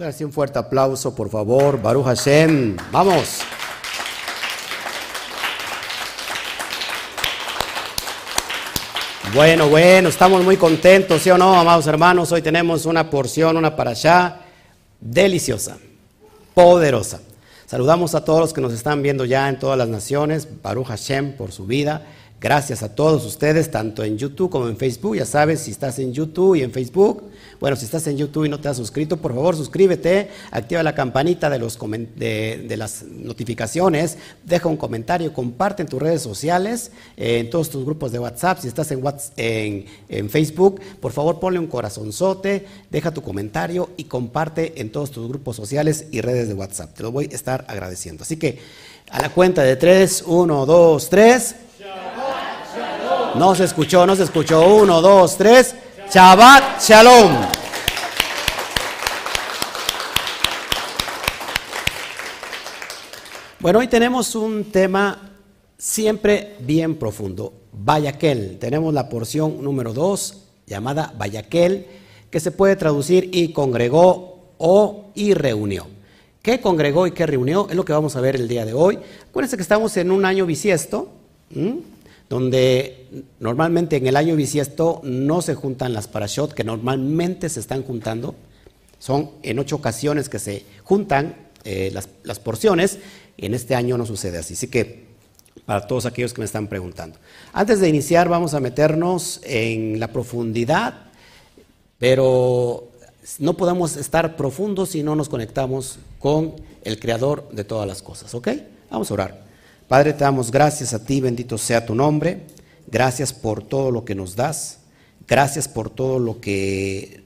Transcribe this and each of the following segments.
Así un fuerte aplauso, por favor. Baruch Hashem. Vamos. Bueno, bueno, estamos muy contentos, ¿sí o no, amados hermanos? Hoy tenemos una porción, una para allá deliciosa, poderosa. Saludamos a todos los que nos están viendo ya en todas las naciones. Baruch Hashem por su vida. Gracias a todos ustedes, tanto en YouTube como en Facebook. Ya sabes, si estás en YouTube y en Facebook, bueno, si estás en YouTube y no te has suscrito, por favor suscríbete, activa la campanita de, los de, las notificaciones, deja un comentario, comparte en tus redes sociales, eh, en todos tus grupos de WhatsApp. Si estás en, WhatsApp, en, Facebook, por favor ponle un corazonzote, deja tu comentario y comparte en todos tus grupos sociales y redes de WhatsApp. Te lo voy a estar agradeciendo. Así que a la cuenta de tres, uno, dos, tres. No se escuchó, no se escuchó. Uno, dos, tres. Shabbat Shalom. Bueno, hoy tenemos un tema siempre bien profundo. Vayaquel. Tenemos la porción número dos llamada Vayaquel, que se puede traducir y congregó o y reunió. ¿Qué congregó y qué reunió? Es lo que vamos a ver el día de hoy. Acuérdense que estamos en un año bisiesto donde normalmente en el año bisiesto no se juntan las parashot, que normalmente se están juntando, son en ocho ocasiones que se juntan eh, las, las, porciones, en este año no sucede así. Así que para todos aquellos que me están preguntando. Antes de iniciar vamos a meternos en la profundidad, pero no podemos estar profundos si no nos conectamos con el creador de todas las cosas, ¿ok? Vamos a orar. Padre, te damos gracias a ti, bendito sea tu nombre. Gracias por todo lo que nos das. Gracias por todo lo que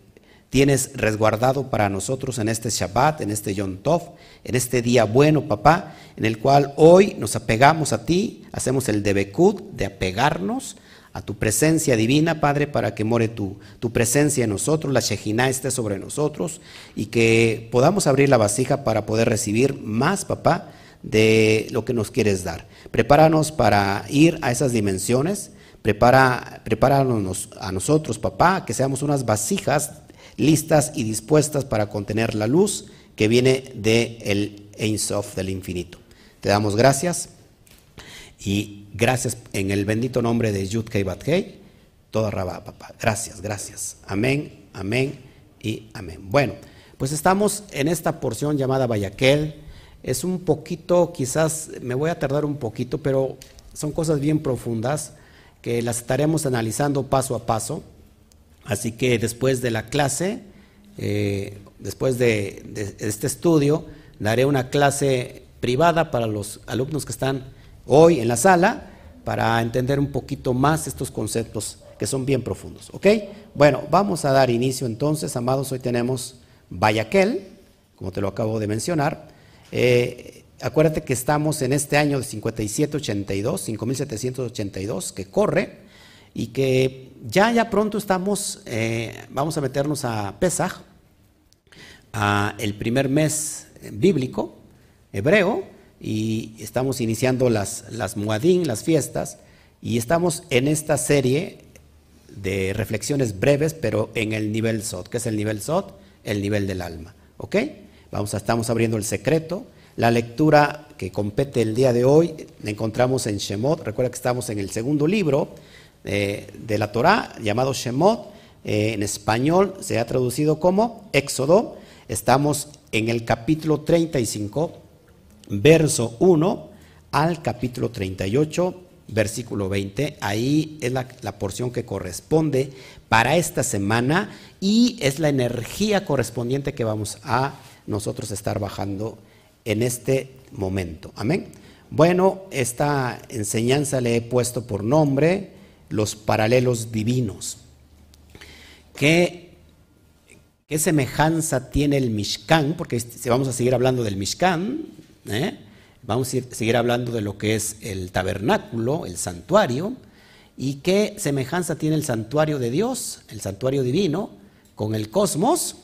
tienes resguardado para nosotros en este Shabbat, en este Yom Tov, en este día bueno, papá, en el cual hoy nos apegamos a ti, hacemos el debekut de apegarnos a tu presencia divina, Padre, para que more tu, tu presencia en nosotros, la Shejina esté sobre nosotros y que podamos abrir la vasija para poder recibir más, papá, de lo que nos quieres dar. Prepáranos para ir a esas dimensiones. Prepara, prepáranos a nosotros, papá, que seamos unas vasijas listas y dispuestas para contener la luz que viene del el Ein Sof, del infinito. Te damos gracias y gracias en el bendito nombre de Yud Kei Bat Kei, toda Rabá, papá. Gracias, gracias. Amén, amén y amén. Bueno, pues estamos en esta porción llamada Bayaquel es un poquito, quizás me voy a tardar un poquito, pero son cosas bien profundas que las estaremos analizando paso a paso. Así que después de la clase, eh, después de, este estudio, daré una clase privada para los alumnos que están hoy en la sala para entender un poquito más estos conceptos que son bien profundos. ¿Ok? Bueno, vamos a dar inicio entonces, amados. Hoy tenemos Bayaquel, como te lo acabo de mencionar. Eh, acuérdate que estamos en este año de 5782, 5782, que corre y que ya, ya pronto estamos, eh, vamos a meternos a Pesach, a el primer mes bíblico, hebreo, y estamos iniciando las, las las fiestas, y estamos en esta serie de reflexiones breves, pero en el nivel Sot. ¿Qué es el nivel Sot? El nivel del alma. ¿Ok? Vamos a, estamos abriendo el secreto. La lectura que compete el día de hoy la encontramos en Shemot. Recuerda que estamos en el segundo libro eh, de la Torá, llamado Shemot. Eh, en español se ha traducido como Éxodo. Estamos en el capítulo 35, verso 1 al capítulo 38, versículo 20. Ahí es la, la, porción que corresponde para esta semana y es la energía correspondiente que vamos a nosotros estar bajando en este momento. Amén. Bueno, esta enseñanza le he puesto por nombre los paralelos divinos. ¿Qué, qué semejanza tiene el Mishkan? Porque vamos a seguir hablando del Mishkan, ¿eh? vamos a seguir hablando de lo que es el tabernáculo, el santuario, y qué semejanza tiene el santuario de Dios, el santuario divino, con el cosmos.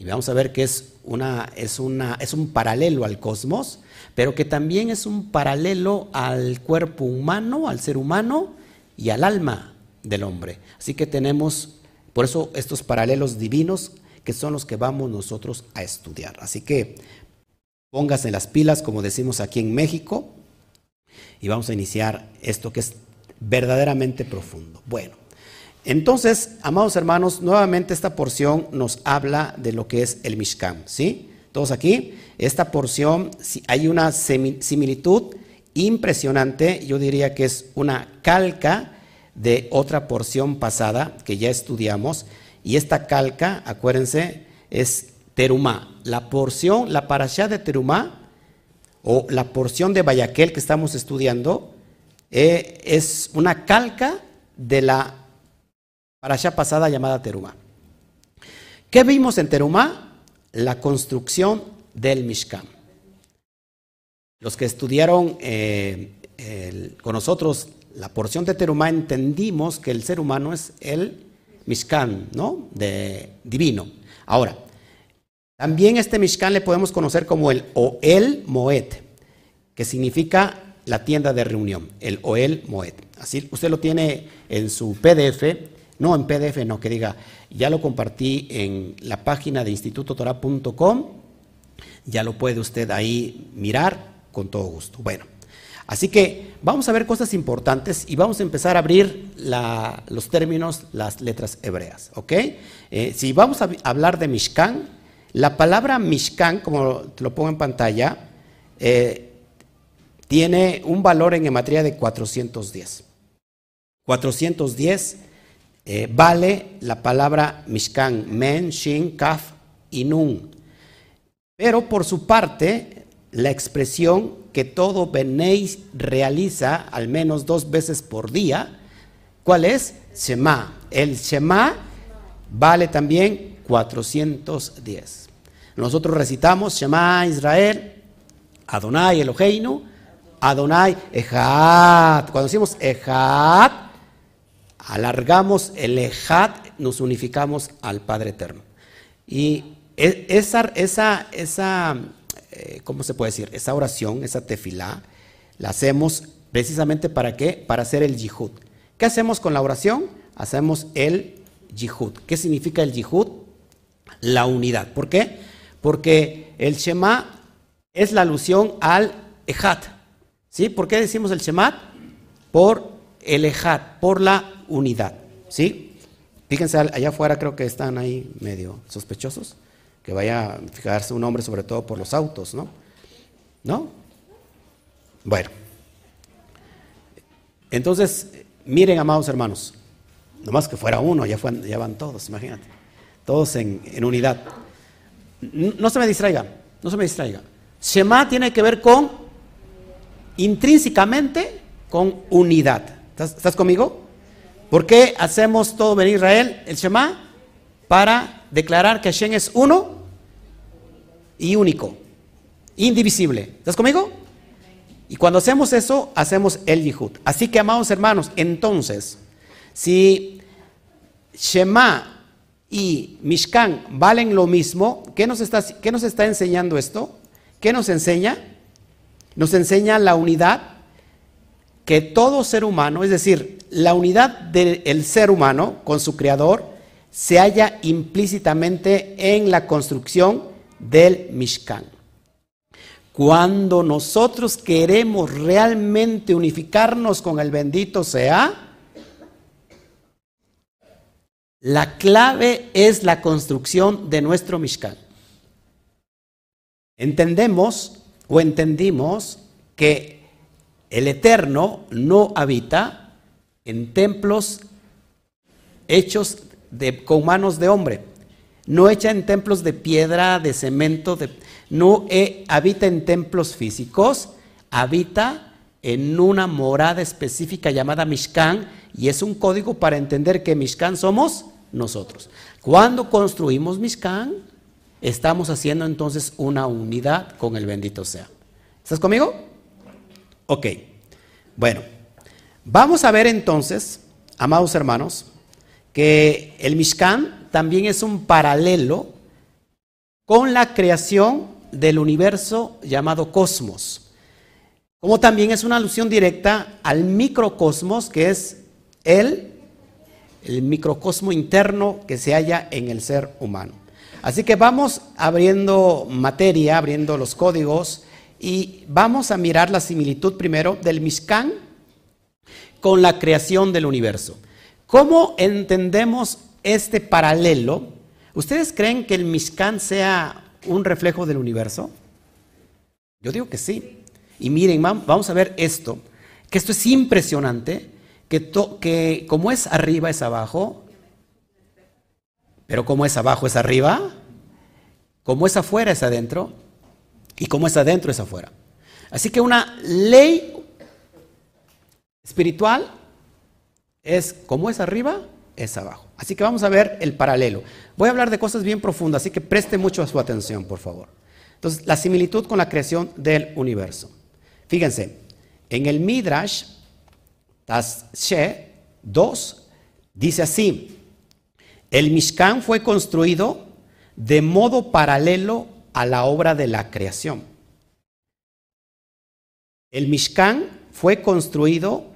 Y vamos a ver que es una, es, una, es un paralelo al cosmos, pero que también es un paralelo al cuerpo humano, al ser humano y al alma del hombre. Así que tenemos, por eso estos paralelos divinos que son los que vamos nosotros a estudiar. Así que póngase las pilas, como decimos aquí en México, y vamos a iniciar esto que es verdaderamente profundo. Bueno, entonces, amados hermanos, nuevamente esta porción nos habla de lo que es el Mishkan, ¿sí? Todos aquí, esta porción, hay una similitud impresionante, yo diría que es una calca de otra porción pasada que ya estudiamos, y esta calca, acuérdense, es Terumá. La porción, la parashá de Terumá, o la porción de Bayaquel que estamos estudiando, eh, es una calca de la parashá pasada llamada Terumá. ¿Qué vimos en Terumá? La construcción del Mishkan. Los que estudiaron eh, con nosotros la porción de Terumá entendimos que el ser humano es el Mishkan, ¿no? De divino. Ahora, también este Mishkan le podemos conocer como el Oel Moed, que significa la tienda de reunión, el Oel Moed. Así usted lo tiene en su PDF, no en PDF, no, que diga, ya lo compartí en la página de institutotora.com, ya lo puede usted ahí mirar con todo gusto. Bueno, así que vamos a ver cosas importantes y vamos a empezar a abrir los términos, las letras hebreas, ¿ok? Eh, si vamos a hablar de Mishkan, la palabra Mishkan, como te lo pongo en pantalla, eh, tiene un valor en gematría de 410. 410 eh, vale la palabra Mishkan, Men, Shin, Kaf y Nun. Pero por su parte, la expresión que todo Beneis realiza al menos dos veces por día, ¿cuál es? Shema. El Shema vale también 410. Nosotros recitamos Shema Israel, Adonai Eloheinu, Adonai Ejad. Cuando decimos Ejad, alargamos el Ejad, nos unificamos al Padre Eterno. Y e, esa, esa, esa eh, ¿cómo se puede decir? Esa oración, esa tefilá, la hacemos precisamente para qué? Para hacer el yihud. ¿Qué hacemos con la oración? Hacemos el yihud. ¿Qué significa el yihud? La unidad. ¿Por qué? porque el Shema es la alusión al Ejat. ¿Sí? ¿Por qué decimos el Shema? Por el Ejat, por la unidad. ¿Sí? Fíjense, allá afuera creo que están ahí medio sospechosos. Que vaya a fijarse un hombre sobre todo por los autos, ¿no? ¿No? Bueno. Entonces, miren, amados hermanos, nomás que fuera uno, ya, van todos, imagínate. Todos en, unidad. No se me distraiga, no se me distraiga. Shema tiene que ver con, intrínsecamente, con unidad. ¿Estás, conmigo? ¿Por qué hacemos todo venir Israel, el Shema? Para declarar que Hashem es uno y único, indivisible. ¿Estás conmigo? Y cuando hacemos eso, hacemos el Yihud. Así que, amados hermanos, entonces, si Shema y Mishkan valen lo mismo, ¿qué nos está, qué nos está enseñando esto? ¿Qué nos enseña? Nos enseña la unidad que todo ser humano, es decir, la unidad del ser humano con su creador, se halla implícitamente en la construcción del Mishkan. Cuando nosotros queremos realmente unificarnos con el bendito sea, la clave es la construcción de nuestro Mishkan. Entendemos o entendimos que el Eterno no habita en templos hechos con manos de hombre, no echa en templos de piedra, de cemento, no eh, habita en templos físicos, habita en una morada específica llamada Mishkan y es un código para entender que Mishkan somos nosotros. Cuando construimos Mishkan, estamos haciendo entonces una unidad con el bendito sea. ¿Estás conmigo? Ok. Bueno, vamos a ver entonces, amados hermanos, que el Mishkan también es un paralelo con la creación del universo llamado cosmos. Como también es una alusión directa al microcosmos que es el el microcosmo interno que se halla en el ser humano. Así que vamos abriendo materia, abriendo los códigos y vamos a mirar la similitud primero del Mishkan con la creación del universo. ¿Cómo entendemos este paralelo? ¿Ustedes creen que el Mishkan sea un reflejo del universo? Yo digo que sí. Y miren, vamos a ver esto, que esto es impresionante, que, que como es arriba es abajo, pero como es abajo es arriba, como es afuera es adentro y como es adentro es afuera. Así que una ley espiritual es como es arriba es abajo. Así que vamos a ver el paralelo. Voy a hablar de cosas bien profundas, así que preste mucho a su atención, por favor. Entonces, la similitud con la creación del universo. Fíjense, en el Midrash Tashe 2 dice así: el Mishkan fue construido de modo paralelo a la obra de la creación. El Mishkan fue construido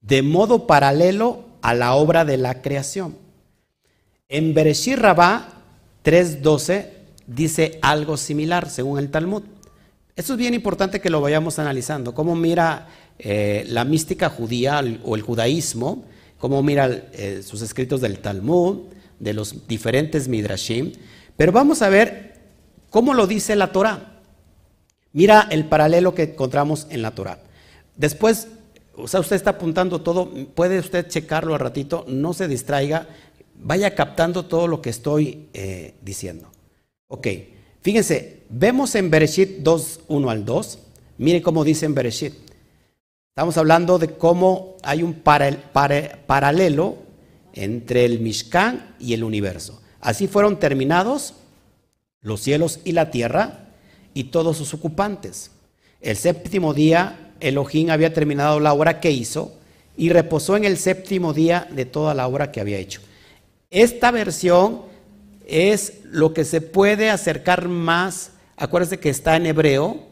de modo paralelo a la obra de la creación. En Bereshit Rabá 3.12 dice algo similar según el Talmud. Esto es bien importante que lo vayamos analizando, cómo mira eh, la mística judía o el judaísmo cómo mira eh, sus escritos del Talmud, de los diferentes Midrashim, pero vamos a ver cómo lo dice la Torah. Mira el paralelo que encontramos en la Torah. Después, o sea, usted está apuntando todo, puede usted checarlo al ratito, no se distraiga, vaya captando todo lo que estoy eh, diciendo. Ok, fíjense, vemos en Bereshit 2, 1 al 2, mire cómo dice en Bereshit. Estamos hablando de cómo hay un paralelo entre el Mishkan y el universo. Así fueron terminados los cielos y la tierra y todos sus ocupantes. El séptimo día Elohim había terminado la obra que hizo y reposó en el séptimo día de toda la obra que había hecho. Esta versión es lo que se puede acercar más, acuérdense que está en hebreo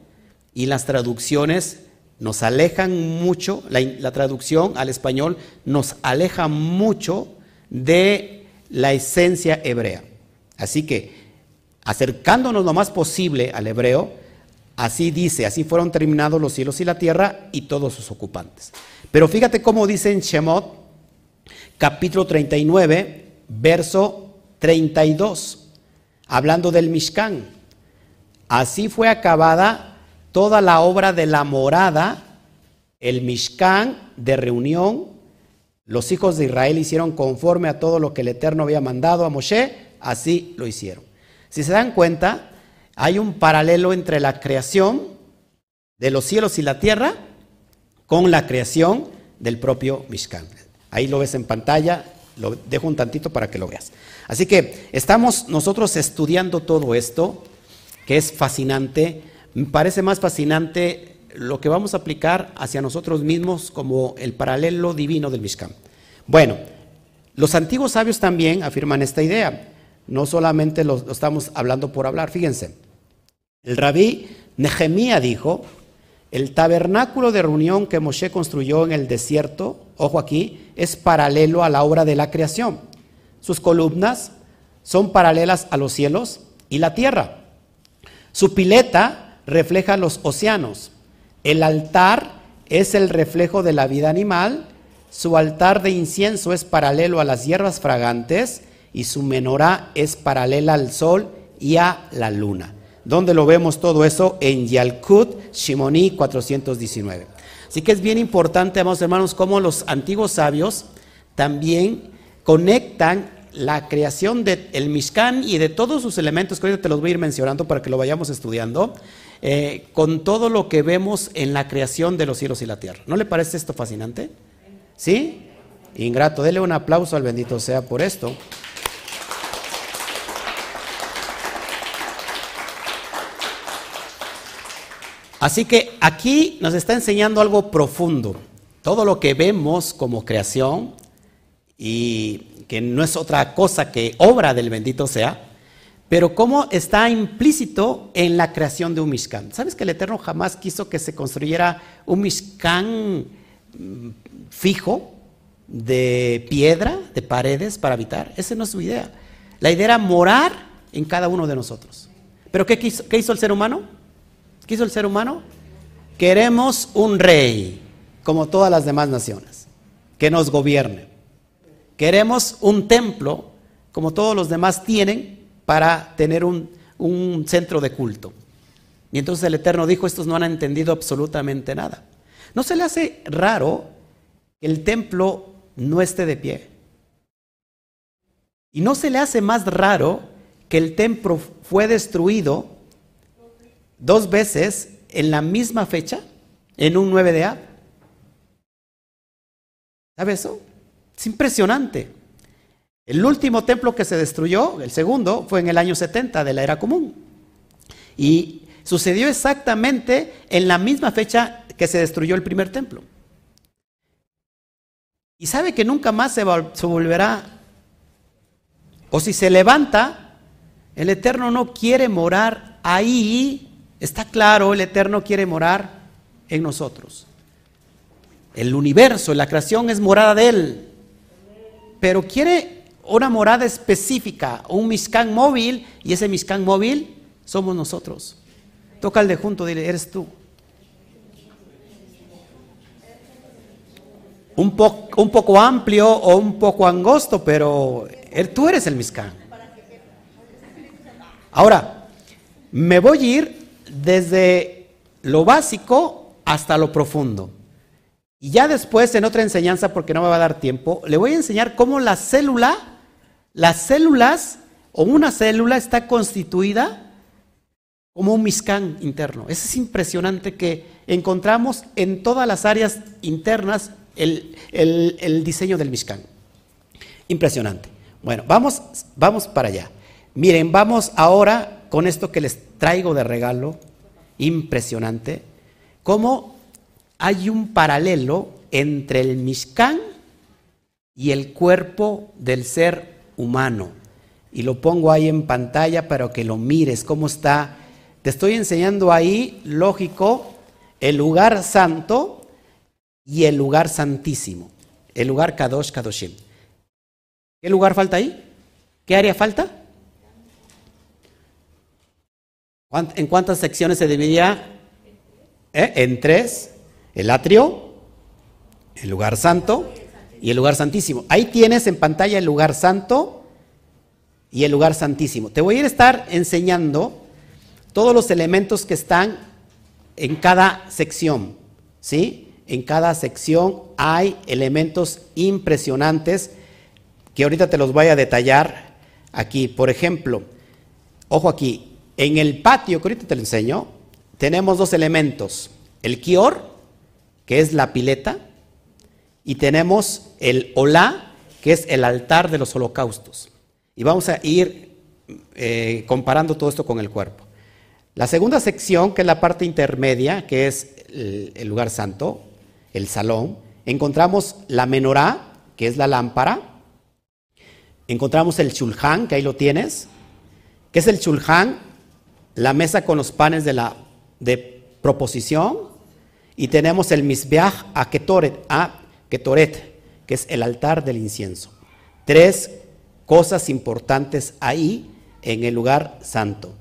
y las traducciones nos alejan mucho, la, traducción al español nos aleja mucho de la esencia hebrea. Así que, acercándonos lo más posible al hebreo, así dice, así fueron terminados los cielos y la tierra y todos sus ocupantes. Pero fíjate cómo dice en Shemot, capítulo 39, verso 32, hablando del Mishkan. Así fue acabada toda la obra de la morada, el Mishkan de reunión, los hijos de Israel hicieron conforme a todo lo que el Eterno había mandado a Moshe, así lo hicieron. Si se dan cuenta, hay un paralelo entre la creación de los cielos y la tierra con la creación del propio Mishkan. Ahí lo ves en pantalla, lo dejo un tantito para que lo veas. Así que estamos nosotros estudiando todo esto, que es fascinante, me parece más fascinante lo que vamos a aplicar hacia nosotros mismos como el paralelo divino del Mishkan. Bueno, los antiguos sabios también afirman esta idea. No solamente lo, estamos hablando por hablar. Fíjense, el rabí Nehemía dijo, el tabernáculo de reunión que Moshe construyó en el desierto, ojo aquí, es paralelo a la obra de la creación. Sus columnas son paralelas a los cielos y la tierra. Su pileta refleja los océanos. El altar es el reflejo de la vida animal. Su altar de incienso es paralelo a las hierbas fragantes y su menorá es paralela al sol y a la luna. ¿Dónde lo vemos todo eso? En Yalkut, Shimoni 419. Así que es bien importante, amados hermanos, cómo los antiguos sabios también conectan la creación del Mishkan y de todos sus elementos, que te los voy a ir mencionando para que lo vayamos estudiando, eh, con todo lo que vemos en la creación de los cielos y la tierra. ¿No le parece esto fascinante? ¿Sí? Ingrato, dele un aplauso al bendito sea por esto. Así que aquí nos está enseñando algo profundo. Todo lo que vemos como creación y que no es otra cosa que obra del bendito sea, pero cómo está implícito en la creación de un Mishkan. ¿Sabes que el Eterno jamás quiso que se construyera un Mishkan mm, fijo de piedra, de paredes para habitar? Esa no es su idea. La idea era morar en cada uno de nosotros. Pero ¿qué, qué hizo el ser humano? ¿Qué hizo el ser humano? Queremos un rey, como todas las demás naciones, que nos gobierne. Queremos un templo, como todos los demás tienen, para tener un, un centro de culto. Y entonces el Eterno dijo, estos no han entendido absolutamente nada. ¿No se le hace raro que el templo no esté de pie? ¿Y no se le hace más raro que el templo fue destruido dos veces en la misma fecha, en un 9 de A? ¿Sabe eso? Es impresionante. El último templo que se destruyó, el segundo, fue en el año 70 de la era común. Y sucedió exactamente en la misma fecha que se destruyó el primer templo. Y sabe que nunca más se, volverá, o si se levanta, el Eterno no quiere morar ahí, está claro, el Eterno quiere morar en nosotros. El universo, la creación es morada de Él, pero quiere una morada específica, un Mishkan móvil, y ese Mishkan móvil somos nosotros. Toca al de junto, dile, eres tú. Un, poco amplio o un poco angosto, pero er, tú eres el Mishkan. Ahora, me voy a ir desde lo básico hasta lo profundo. Y ya después, en otra enseñanza, porque no me va a dar tiempo, le voy a enseñar cómo la célula las células o una célula está constituida como un miscán interno. Eso es impresionante que encontramos en todas las áreas internas el, diseño del miscán. Impresionante. Bueno, vamos, vamos para allá. Miren, vamos ahora con esto que les traigo de regalo, impresionante, cómo hay un paralelo entre el Mishkan y el cuerpo del ser humano. Y lo pongo ahí en pantalla para que lo mires, cómo está. Te estoy enseñando ahí, lógico, el lugar santo y el lugar santísimo. El lugar Kadosh Kadoshim. ¿Qué lugar falta ahí? ¿Qué área falta? ¿En cuántas secciones se dividía? ¿Eh? En tres. El atrio, el lugar santo y el lugar santísimo. Ahí tienes en pantalla el lugar santo y el lugar santísimo. Te voy a estar enseñando todos los elementos que están en cada sección, ¿sí? En cada sección hay elementos impresionantes que ahorita te los voy a detallar aquí. Por ejemplo, ojo aquí, en el patio, que ahorita te lo enseño, tenemos dos elementos. El kior, que es la pileta, y tenemos el Olá, que es el altar de los holocaustos. Y vamos a ir eh, comparando todo esto con el cuerpo. La segunda sección, que es la parte intermedia, que es el, lugar santo, el salón, encontramos la menorá, que es la lámpara. Encontramos el chulhan, que ahí lo tienes. ¿Qué es el chulhan? La mesa con los panes de, la, de proposición. Y tenemos el misbeach a ketoret, a Ketoret, que es el altar del incienso. Tres cosas importantes ahí en el lugar santo.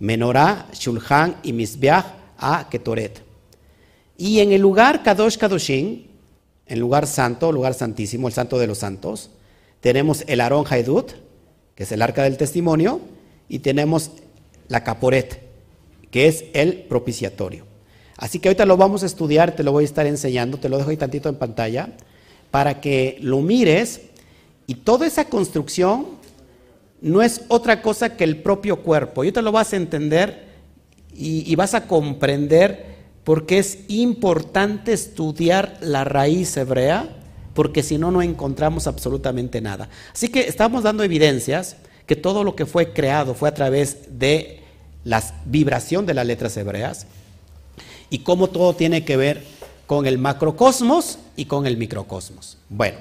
Menorá, Shulhan y Misbeach a Ketoret. Y en el lugar Kadosh Kadoshin, el lugar santo, lugar santísimo, el santo de los santos, tenemos el Aarón Haedut, que es el arca del testimonio, y tenemos la Caporet, que es el propiciatorio. Así que ahorita lo vamos a estudiar, te lo voy a estar enseñando, te lo dejo ahí tantito en pantalla, para que lo mires. Y toda esa construcción no es otra cosa que el propio cuerpo. Y te lo vas a entender y, y vas a comprender por qué es importante estudiar la raíz hebrea, porque si no, no encontramos absolutamente nada. Así que estamos dando evidencias que todo lo que fue creado fue a través de la vibración de las letras hebreas y cómo todo tiene que ver con el macrocosmos y con el microcosmos. Bueno,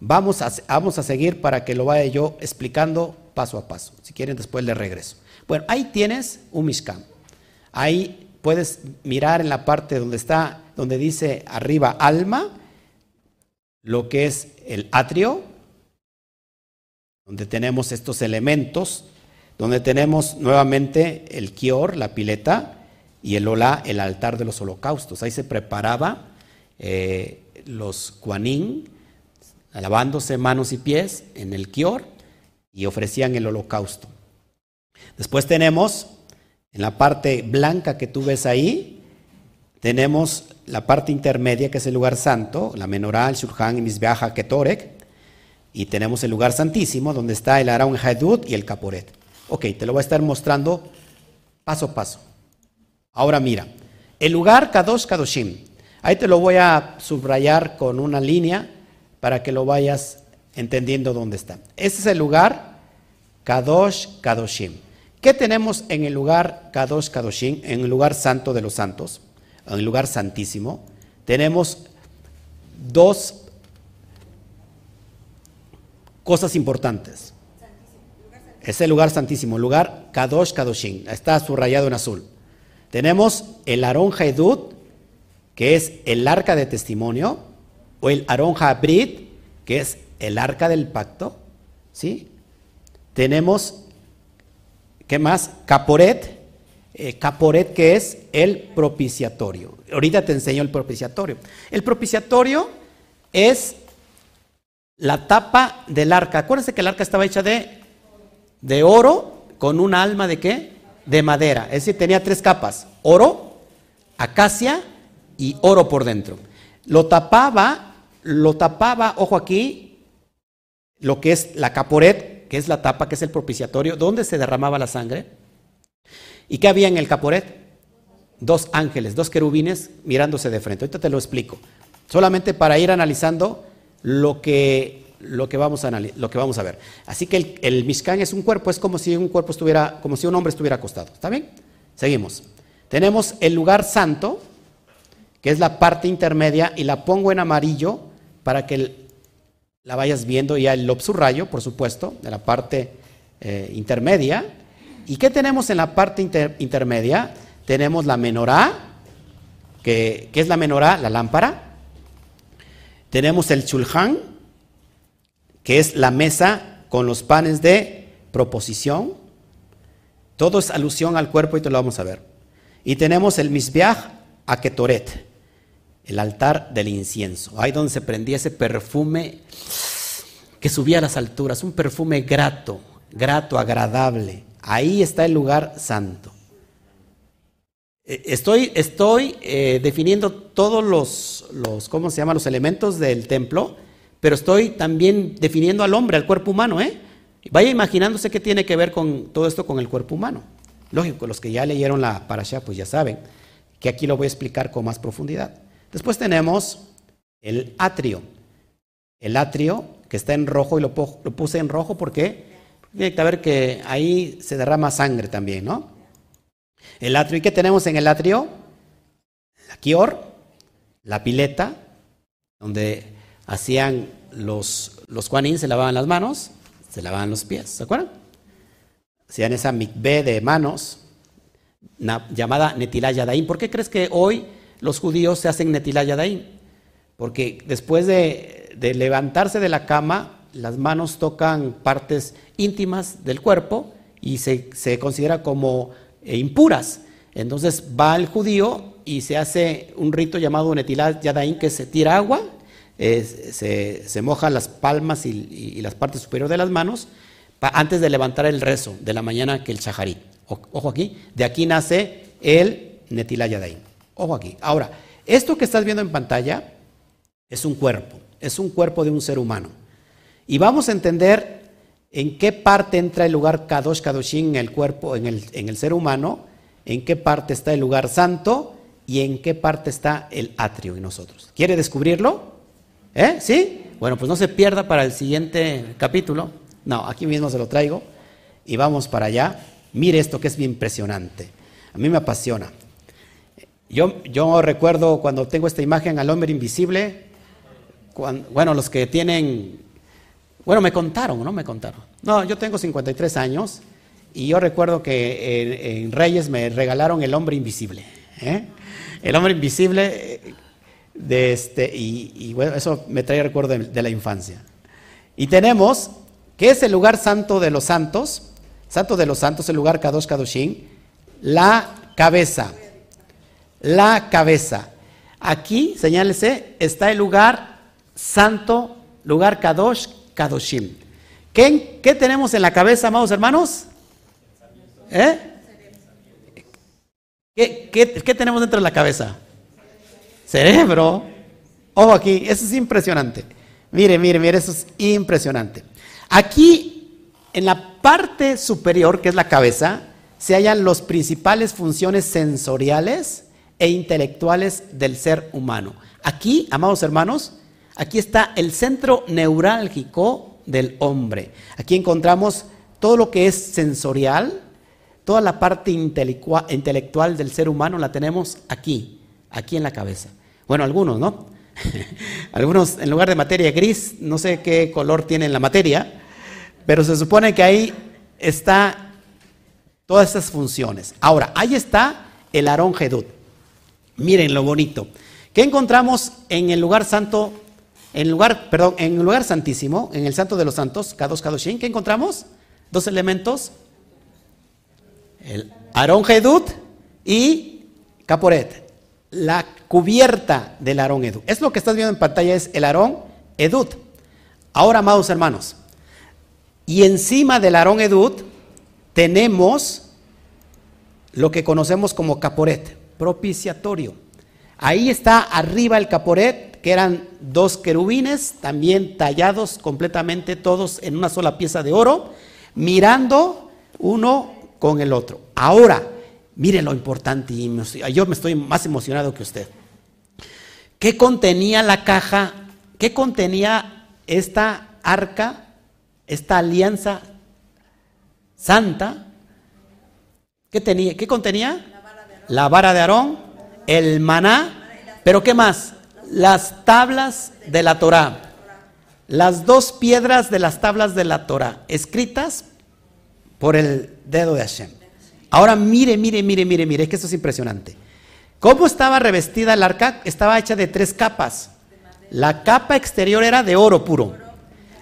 vamos a, vamos a seguir para que lo vaya yo explicando paso a paso. Si quieren, después le regreso. Bueno, ahí tienes un Mishkan. Ahí puedes mirar en la parte donde está, donde dice arriba alma, lo que es el atrio, donde tenemos estos elementos donde tenemos nuevamente el Kior, la pileta, y el Olá, el altar de los holocaustos. Ahí se preparaba eh, los Kuanín, lavándose manos y pies en el Kior y ofrecían el holocausto. Después tenemos, en la parte blanca que tú ves ahí, tenemos la parte intermedia que es el lugar santo, la menorá, el shurhan y misbeaja ketorek, y tenemos el lugar santísimo donde está el Araun Haedut y el Caporet. Ok, te lo voy a estar mostrando paso a paso. Ahora mira, el lugar Kadosh Kadoshim. Ahí te lo voy a subrayar con una línea para que lo vayas entendiendo dónde está. Este es el lugar Kadosh Kadoshim. ¿Qué tenemos en el lugar Kadosh Kadoshim, en el lugar santo de los santos, en el lugar santísimo? Tenemos dos cosas importantes. Es el lugar santísimo, lugar Kadosh Kadoshim, está subrayado en azul. Tenemos el Aron Haedut, que es el arca de testimonio, o el Aron Habrit, que es el arca del pacto. ¿sí? Tenemos, ¿qué más? Caporet, eh, Caporet, que es el propiciatorio. Ahorita te enseño el propiciatorio. El propiciatorio es la tapa del arca. Acuérdense que el arca estaba hecha de, de oro con un alma de qué? de madera, es decir, tenía tres capas, oro, acacia y oro por dentro. Lo tapaba, lo tapaba, ojo aquí, lo que es la caporet, que es la tapa, que es el propiciatorio, donde se derramaba la sangre. ¿Y qué había en el caporet? Dos ángeles, dos querubines mirándose de frente. Ahorita te lo explico. Solamente para ir analizando lo que lo que vamos a, lo que vamos a ver. Así que el, el Mishkan es un cuerpo, es como si un cuerpo estuviera, como si un hombre estuviera acostado. ¿Está bien? Seguimos. Tenemos el lugar santo, que es la parte intermedia, y la pongo en amarillo para que la vayas viendo, y el subrayo, por supuesto, de la parte eh, intermedia. ¿Y qué tenemos en la parte intermedia? Tenemos la menorá, que, que, es la menorá, la lámpara. Tenemos el chulhan, que es la mesa con los panes de proposición. Todo es alusión al cuerpo y te lo vamos a ver. Y tenemos el misbeach a Ketoret, el altar del incienso. Ahí donde se prendía ese perfume que subía a las alturas, un perfume grato, grato, agradable. Ahí está el lugar santo. Eh, estoy, estoy eh, definiendo todos los, los, ¿cómo se llama? Los elementos del templo pero estoy también definiendo al hombre, al cuerpo humano, ¿eh? Vaya imaginándose qué tiene que ver con todo esto con el cuerpo humano. Lógico, los que ya leyeron la parasha, pues ya saben que aquí lo voy a explicar con más profundidad. Después tenemos el atrio. El atrio que está en rojo y lo, puse en rojo porque tiene que ver que ahí se derrama sangre también, ¿no? El atrio, ¿y qué tenemos en el atrio? La kior, la pileta, donde hacían los, los se lavaban las manos, se lavaban los pies, ¿se acuerdan? Hacían esa mikveh de manos llamada Netilah Yadaim. ¿Por qué crees que hoy los judíos se hacen Netilah Yadaim? Porque después de, levantarse de la cama, las manos tocan partes íntimas del cuerpo y se, considera como eh, impuras. Entonces va el judío y se hace un rito llamado Netilah Yadaim que se tira agua se, se, mojan las palmas y, las partes superiores de las manos antes de levantar el rezo de la mañana que el shaharit. ojo aquí, de aquí nace el Netilayadain. Ojo aquí. Ahora, esto que estás viendo en pantalla es un cuerpo, es un cuerpo de un ser humano. Y vamos a entender en qué parte entra el lugar Kadosh Kadoshin en el cuerpo, en el, en el ser humano, en qué parte está el lugar santo y en qué parte está el atrio en nosotros. ¿Quiere descubrirlo? ¿Eh? ¿Sí? Bueno, pues no se pierda para el siguiente capítulo. No, aquí mismo se lo traigo y vamos para allá. Mire esto que es bien impresionante. A mí me apasiona. Yo, yo recuerdo cuando tengo esta imagen al hombre invisible, bueno, los que tienen, bueno, me contaron, ¿no? Me contaron. No, yo tengo 53 años y yo recuerdo que en, Reyes me regalaron el hombre invisible. ¿eh? El hombre invisible de este, y, bueno, eso me trae recuerdo de, la infancia. Y tenemos que es el lugar santo de los santos, Santo de los Santos, el lugar Kadosh Kadoshin, la cabeza. La cabeza. Aquí, señálese, está el lugar santo, lugar Kadosh Kadoshim. ¿Qué, ¿Qué, tenemos en la cabeza, amados hermanos? ¿Eh? ¿Qué, qué, tenemos dentro de la cabeza? Cerebro. Ojo aquí, eso es impresionante. Mire, mire, mire, eso es impresionante. Aquí, en la parte superior, que es la cabeza, se hallan las principales funciones sensoriales e intelectuales del ser humano. Aquí, amados hermanos, aquí está el centro neurálgico del hombre. Aquí encontramos todo lo que es sensorial, toda la parte intelectual del ser humano la tenemos aquí, aquí en la cabeza. Bueno, algunos, ¿no? algunos en lugar de materia gris, no sé qué color tiene la materia, pero se supone que ahí está todas esas funciones. Ahora, ahí está el Aarón Jedut. Miren lo bonito. ¿Qué encontramos en el lugar santo, en lugar, perdón, en el lugar santísimo, en el santo de los santos, Kadosh Kadoshin? ¿Qué encontramos? Dos elementos. El Aarón Jedut y Caporet. La cubierta del Aarón Edut. Es lo que estás viendo en pantalla, es el Aarón Edut. Ahora, amados hermanos, y encima del Aarón Edut tenemos lo que conocemos como caporet, propiciatorio. Ahí está arriba el caporet, que eran dos querubines, también tallados completamente todos en una sola pieza de oro, mirando uno con el otro. Ahora, miren lo importante, y yo me estoy más emocionado que usted. ¿Qué contenía la caja? ¿Qué contenía esta arca, esta alianza santa. ¿Qué, tenía, ¿Qué contenía? La vara de Aarón, el maná, pero ¿qué más? Las tablas de la Torah. Las dos piedras de las tablas de la Torah, escritas por el dedo de Hashem. Ahora mire, mire, mire, mire, mire, que esto es impresionante. ¿Cómo estaba revestida el arca? Estaba hecha de tres capas. La capa exterior era de oro puro.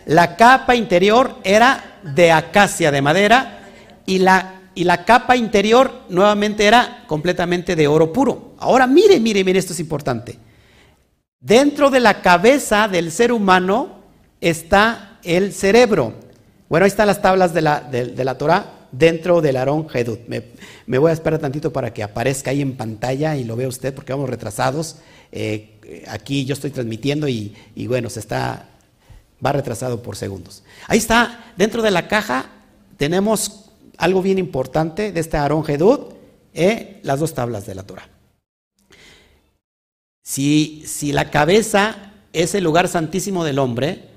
La capa interior era de acacia, de madera, y la, y la capa interior nuevamente era completamente de oro puro. Ahora mire, mire, mire, esto es importante. Dentro de la cabeza del ser humano está el cerebro. Bueno, ahí están las tablas de la, de, la Torah dentro del Aarón Hedut. Me, voy a esperar tantito para que aparezca ahí en pantalla y lo vea usted porque vamos retrasados. Eh, aquí yo estoy transmitiendo y, bueno, se está va retrasado por segundos. Ahí está, dentro de la caja tenemos algo bien importante de este Aarón Jedud, eh, las dos tablas de la Torah. Si, si la cabeza es el lugar santísimo del hombre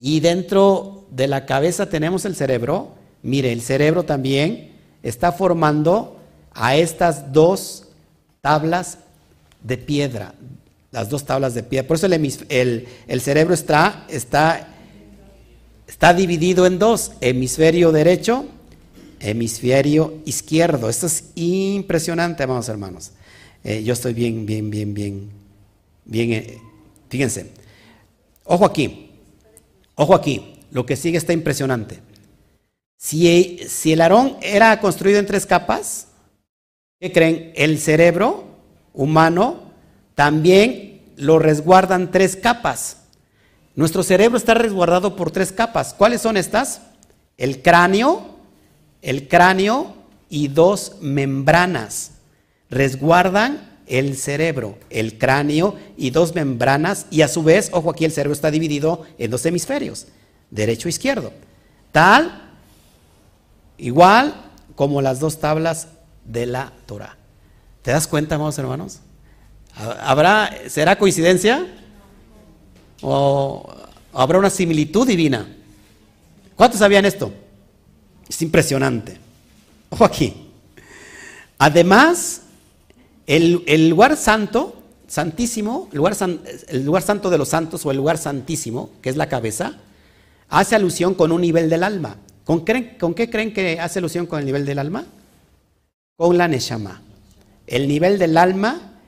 y dentro de la cabeza tenemos el cerebro, mire, el cerebro también está formando a estas dos tablas de piedra, las dos tablas de piedra. Por eso el, el, cerebro está, está, está dividido en dos, hemisferio derecho, hemisferio izquierdo. Esto es impresionante, amados hermanos. Eh, yo estoy bien, bien, bien, bien, bien. Eh, fíjense. Ojo aquí, ojo aquí. Lo que sigue está impresionante. Si, el Aarón era construido en tres capas, ¿qué creen? El cerebro humano también lo resguardan tres capas. Nuestro cerebro está resguardado por tres capas. ¿Cuáles son estas? El cráneo, el cráneo y dos membranas. Resguardan el cerebro, el cráneo y dos membranas. Y a su vez, ojo aquí, el cerebro está dividido en dos hemisferios, derecho e izquierdo. Tal, igual como las dos tablas de la Torah. ¿Te das cuenta, amados hermanos? ¿Habrá, ¿Será coincidencia? ¿O habrá una similitud divina? ¿Cuántos sabían esto? Es impresionante. Ojo aquí. Además, el, lugar santo, santísimo, lugar, el lugar santo de los santos o el lugar santísimo, que es la cabeza, hace alusión con un nivel del alma. ¿Con, ¿Con, qué creen que hace alusión con el nivel del alma? Con la Neshama. El nivel del alma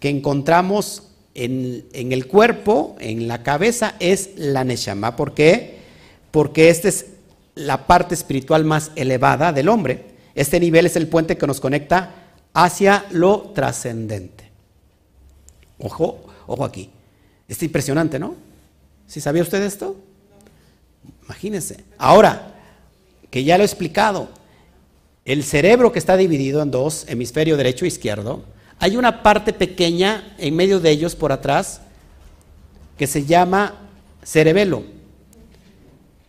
que encontramos en, el cuerpo, en la cabeza, es la Neshama. ¿Por qué? Porque esta es la parte espiritual más elevada del hombre. Este nivel es el puente que nos conecta hacia lo trascendente. Ojo, ojo aquí. Es impresionante, ¿no? ¿Sí sabía usted esto? Imagínense. Ahora, que ya lo he explicado, el cerebro que está dividido en dos, hemisferio derecho e izquierdo, hay una parte pequeña en medio de ellos por atrás que se llama cerebelo.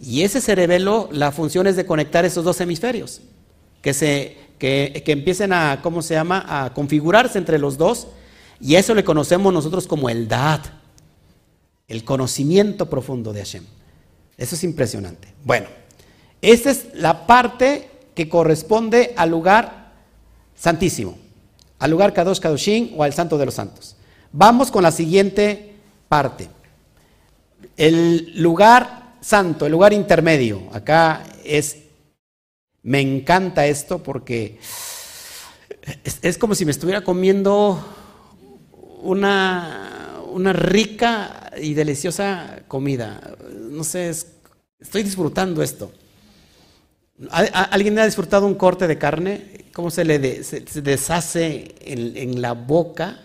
Y ese cerebelo, la función es de conectar esos dos hemisferios, que, se, que, que empiecen a, ¿cómo se llama?, a configurarse entre los dos, y eso le conocemos nosotros como el Dad, el conocimiento profundo de Hashem. Eso es impresionante. Bueno, esta es la parte que corresponde al lugar santísimo, al lugar Kadosh Kadoshin o al Santo de los Santos. Vamos con la siguiente parte. El lugar santo, el lugar intermedio. Acá es, me encanta esto porque es, como si me estuviera comiendo una, una rica y deliciosa comida. No sé, estoy disfrutando esto. ¿Alguien ha disfrutado un corte de carne? ¿Cómo se le deshace en, la boca?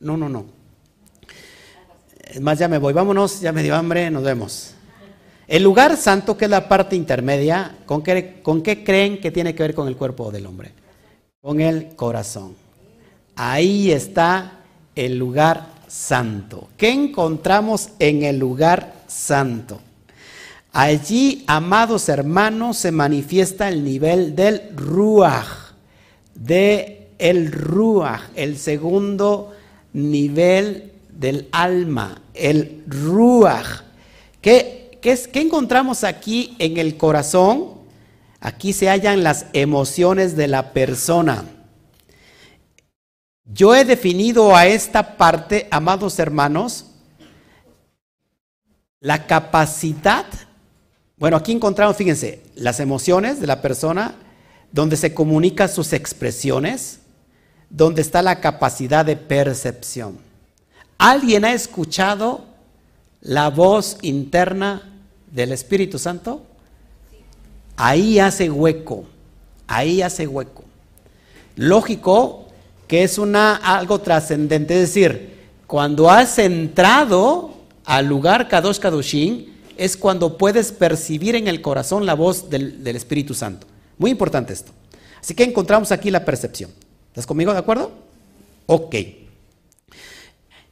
No, no, no. Es más, ya me voy. Vámonos, ya me dio hambre, nos vemos. El lugar santo, que es la parte intermedia, ¿con qué, ¿con qué creen que tiene que ver con el cuerpo del hombre? Con el corazón. Ahí está el lugar santo. ¿Qué encontramos en el lugar santo? Allí, amados hermanos, se manifiesta el nivel del ruach, de el ruach, el segundo nivel del alma, el ruach. ¿Qué, qué, es, ¿Qué encontramos aquí en el corazón? Aquí se hallan las emociones de la persona. Yo he definido a esta parte, amados hermanos, la capacidad, bueno, aquí encontramos, fíjense, las emociones de la persona, donde se comunican sus expresiones, donde está la capacidad de percepción. ¿Alguien ha escuchado la voz interna del Espíritu Santo? Ahí hace hueco, ahí hace hueco. Lógico, que es una, algo trascendente. Es decir, cuando has entrado al lugar Kadosh Kadoshin, es cuando puedes percibir en el corazón la voz del, Espíritu Santo. Muy importante esto. Así que encontramos aquí la percepción. ¿Estás conmigo de acuerdo? Ok.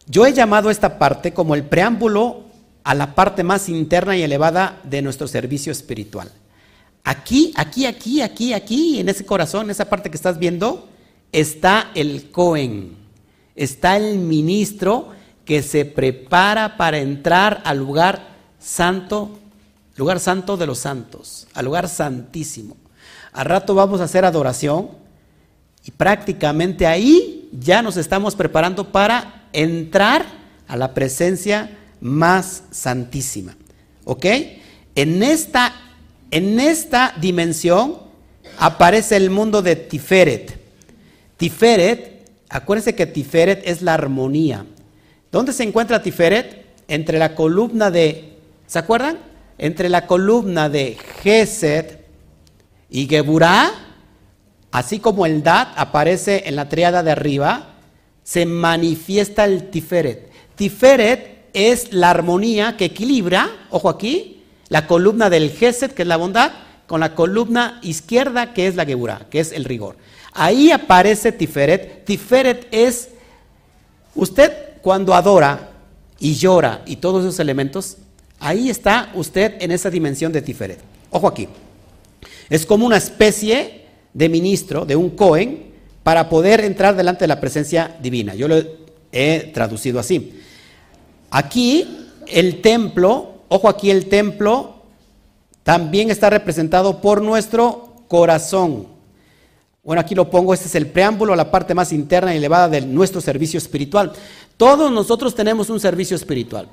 Yo he llamado esta parte como el preámbulo a la parte más interna y elevada de nuestro servicio espiritual. Aquí, aquí, aquí, aquí, aquí, en ese corazón, en esa parte que estás viendo, está el Cohen, está el ministro que se prepara para entrar al lugar santo, lugar santo de los santos, al lugar santísimo. Al rato vamos a hacer adoración y prácticamente ahí ya nos estamos preparando para entrar a la presencia más santísima. ¿Ok? En esta, en esta dimensión aparece el mundo de Tiferet. Tiferet, acuérdense que Tiferet es la armonía. ¿Dónde se encuentra Tiferet? Entre la columna de, ¿se acuerdan? Entre la columna de Gesed y Geburah, así como el Dat aparece en la triada de arriba, se manifiesta el Tiferet. Tiferet es la armonía que equilibra, ojo aquí, la columna del Gesed, que es la bondad, con la columna izquierda, que es la Geburah, que es el rigor. Ahí aparece Tiferet. Tiferet es, usted cuando adora y llora y todos esos elementos, ahí está usted en esa dimensión de Tiferet. Ojo aquí. Es como una especie de ministro, de un Cohen, para poder entrar delante de la presencia divina. Yo lo he traducido así. Aquí el templo, ojo aquí el templo, también está representado por nuestro corazón. Bueno, aquí lo pongo, este es el preámbulo, la parte más interna y elevada de nuestro servicio espiritual. Todos nosotros tenemos un servicio espiritual.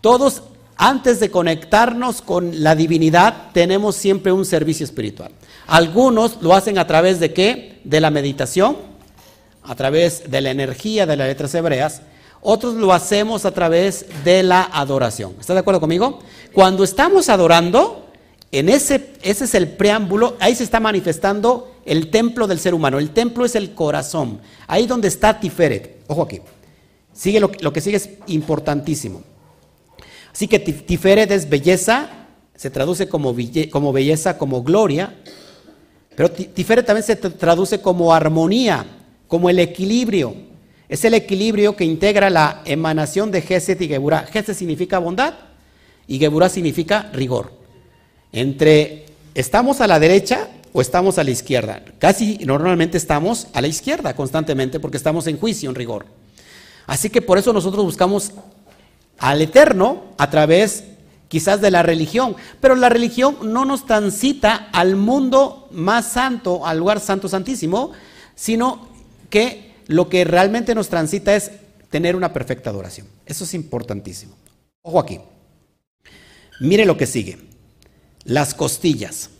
Todos, antes de conectarnos con la divinidad, tenemos siempre un servicio espiritual. Algunos lo hacen a través de qué? De la meditación, a través de la energía de las letras hebreas. Otros lo hacemos a través de la adoración. ¿Estás de acuerdo conmigo? Cuando estamos adorando, En ese, ese es el preámbulo, ahí se está manifestando el templo del ser humano. El templo es el corazón. Ahí donde está Tiferet. Ojo aquí. Sigue lo, lo que sigue es importantísimo. Así que Tiferet es belleza, se traduce como, belleza, como gloria. Pero Tiferet también se traduce como armonía, como el equilibrio. Es el equilibrio que integra la emanación de Gesed y Geburah. Gesed significa bondad y Geburah significa rigor. Entre estamos a la derecha o estamos a la izquierda. Casi normalmente estamos a la izquierda constantemente porque estamos en juicio, en rigor. Así que por eso nosotros buscamos al eterno a través quizás de la religión, pero la religión no nos transita al mundo más santo, al lugar santo santísimo, sino que lo que realmente nos transita es tener una perfecta adoración. Eso es importantísimo. Ojo aquí. Mire lo que sigue. Las costillas.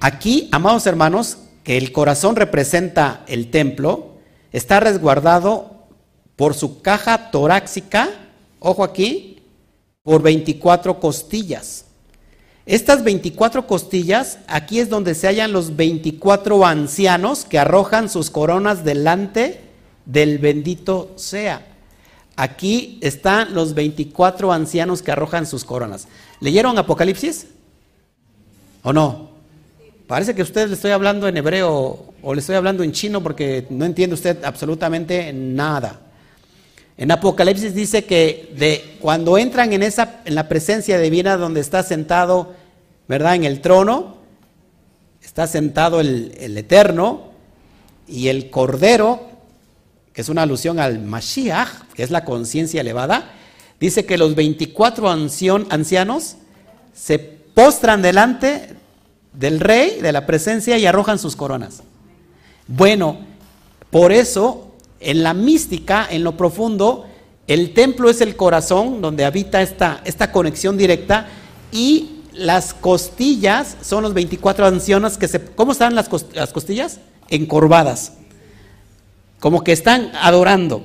Aquí, amados hermanos, que el corazón representa el templo, está resguardado por su caja torácica, ojo aquí, por 24 costillas. Estas 24 costillas, aquí es donde se hallan los 24 ancianos que arrojan sus coronas delante del bendito sea. Aquí están los 24 ancianos que arrojan sus coronas. ¿Leyeron Apocalipsis? ¿O no? Parece que usted le estoy hablando en hebreo o le estoy hablando en chino porque no entiende usted absolutamente nada. En Apocalipsis dice que de cuando entran en esa en la presencia divina donde está sentado, ¿verdad? En el trono está sentado el, el Eterno y el Cordero, que es una alusión al Mashiach, que es la conciencia elevada, dice que los 24 ancianos se postran delante del rey, de la presencia y arrojan sus coronas. Bueno, por eso en la mística, en lo profundo, el templo es el corazón donde habita esta, esta conexión directa y las costillas son los 24 ancianos que se... ¿Cómo están las, las costillas? Encorvadas. Como que están adorando.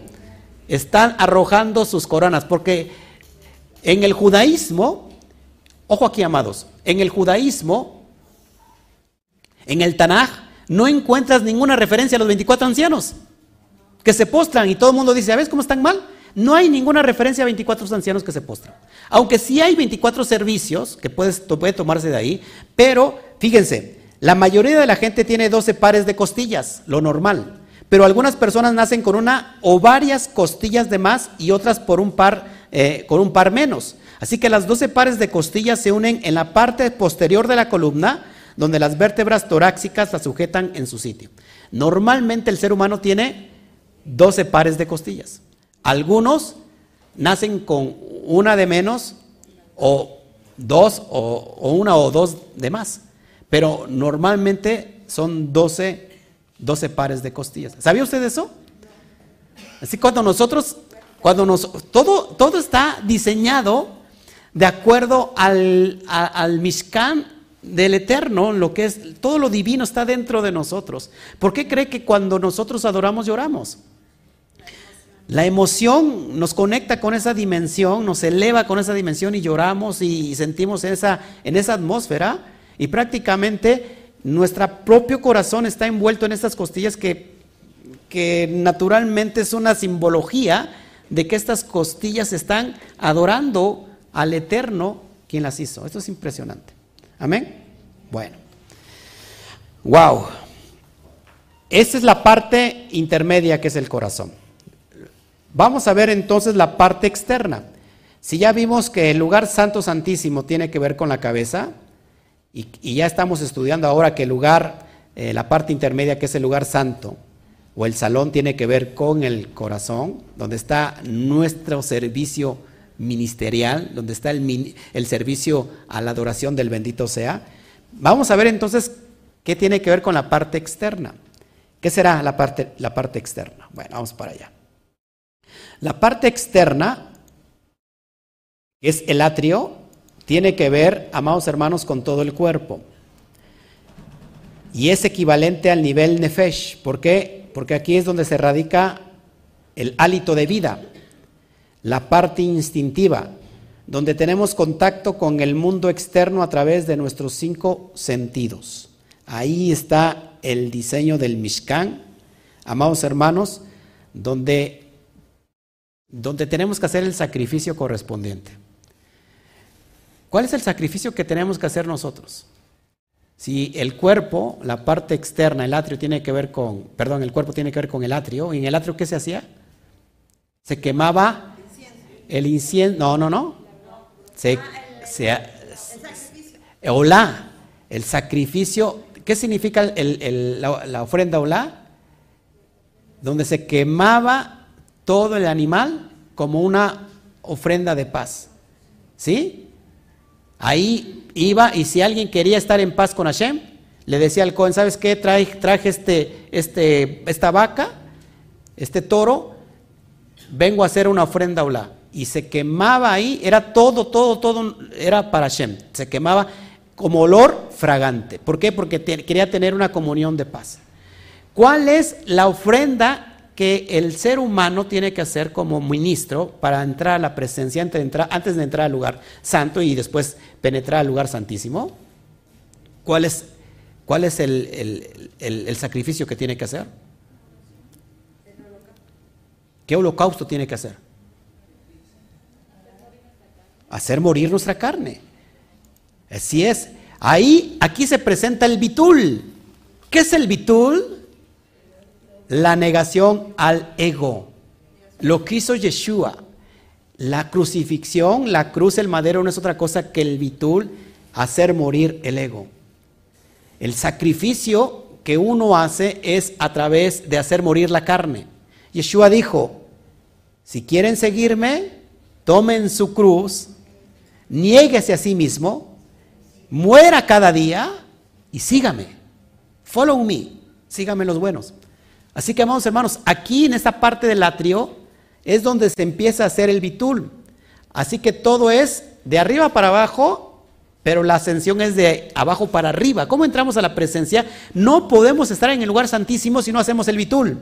Están arrojando sus coronas. Porque en el judaísmo, ojo aquí amados, en el judaísmo, en el Tanaj, no encuentras ninguna referencia a los 24 ancianos que se postran y todo el mundo dice, ¿ves cómo están mal? No hay ninguna referencia a 24 ancianos que se postran. Aunque sí hay 24 servicios que puedes, puede tomarse de ahí, pero fíjense, la mayoría de la gente tiene 12 pares de costillas, lo normal. Pero algunas personas nacen con una o varias costillas de más y otras por un par, eh, con un par menos. Así que las 12 pares de costillas se unen en la parte posterior de la columna, donde las vértebras torácicas la sujetan en su sitio. Normalmente el ser humano tiene 12 pares de costillas. Algunos nacen con una de menos o dos o, una o dos de más, pero normalmente son 12, 12 pares de costillas. ¿Sabía usted eso? Así cuando nosotros, cuando nos, todo, todo está diseñado de acuerdo al, al Mishkan del eterno, lo que es, todo lo divino está dentro de nosotros. ¿Por qué cree que cuando nosotros adoramos lloramos? La emoción nos conecta con esa dimensión, nos eleva con esa dimensión y lloramos y sentimos esa, en esa atmósfera y prácticamente nuestro propio corazón está envuelto en estas costillas que, que naturalmente es una simbología de que estas costillas están adorando al Eterno quien las hizo. Esto es impresionante. Amén. Bueno. Wow. Esta es la parte intermedia que es el corazón. Vamos a ver entonces la parte externa. Si ya vimos que el lugar santo santísimo tiene que ver con la cabeza, y, ya estamos estudiando ahora que el lugar, eh, la parte intermedia que es el lugar santo, o el salón tiene que ver con el corazón, donde está nuestro servicio ministerial, donde está el, el servicio a la adoración del bendito sea. Vamos a ver entonces qué tiene que ver con la parte externa. ¿Qué será la parte, la parte externa? Bueno, vamos para allá. La parte externa, que es el atrio, tiene que ver, amados hermanos, con todo el cuerpo. Y es equivalente al nivel nefesh. ¿Por qué? Porque aquí es donde se radica el hálito de vida, la parte instintiva, donde tenemos contacto con el mundo externo a través de nuestros cinco sentidos. Ahí está el diseño del Mishkan, amados hermanos, donde, donde tenemos que hacer el sacrificio correspondiente. ¿Cuál es el sacrificio que tenemos que hacer nosotros? Si el cuerpo, la parte externa, el atrio tiene que ver con, perdón, el cuerpo tiene que ver con el atrio, ¿y en el atrio qué se hacía? Se quemaba el incienso, no, no, no. Se, se, Olá, el sacrificio, ¿qué significa la, la, ofrenda olá? Donde se quemaba todo el animal como una ofrenda de paz. ¿Sí? Ahí iba y si alguien quería estar en paz con Hashem, le decía al Cohen, ¿sabes qué? Traje, traje este, este, esta vaca, este toro, vengo a hacer una ofrenda a Y se quemaba ahí, era todo, todo, todo, era para Hashem. Se quemaba como olor fragante. ¿Por qué? Porque quería tener una comunión de paz. ¿Cuál es la ofrenda que el ser humano tiene que hacer como ministro para entrar a la presencia, antes de entrar, al lugar santo y después penetrar al lugar santísimo? ¿Cuál es, cuál es el, sacrificio que tiene que hacer? ¿Qué holocausto tiene que hacer? Hacer morir nuestra carne. Así es. Ahí, aquí se presenta el bitul. ¿Qué es el bitul? La negación al ego. Lo que hizo Yeshua, la crucifixión, la cruz, el madero no es otra cosa que el bitul, hacer morir el ego. El sacrificio que uno hace es a través de hacer morir la carne. Yeshua dijo, si quieren seguirme, tomen su cruz, niéguese a sí mismo, muera cada día y sígame. Follow me, sígame los buenos. Así que, amados hermanos, aquí en esta parte del atrio es donde se empieza a hacer el bitul. Así que todo es de arriba para abajo, pero la ascensión es de abajo para arriba. ¿Cómo entramos a la presencia? No podemos estar en el lugar santísimo si no hacemos el bitul.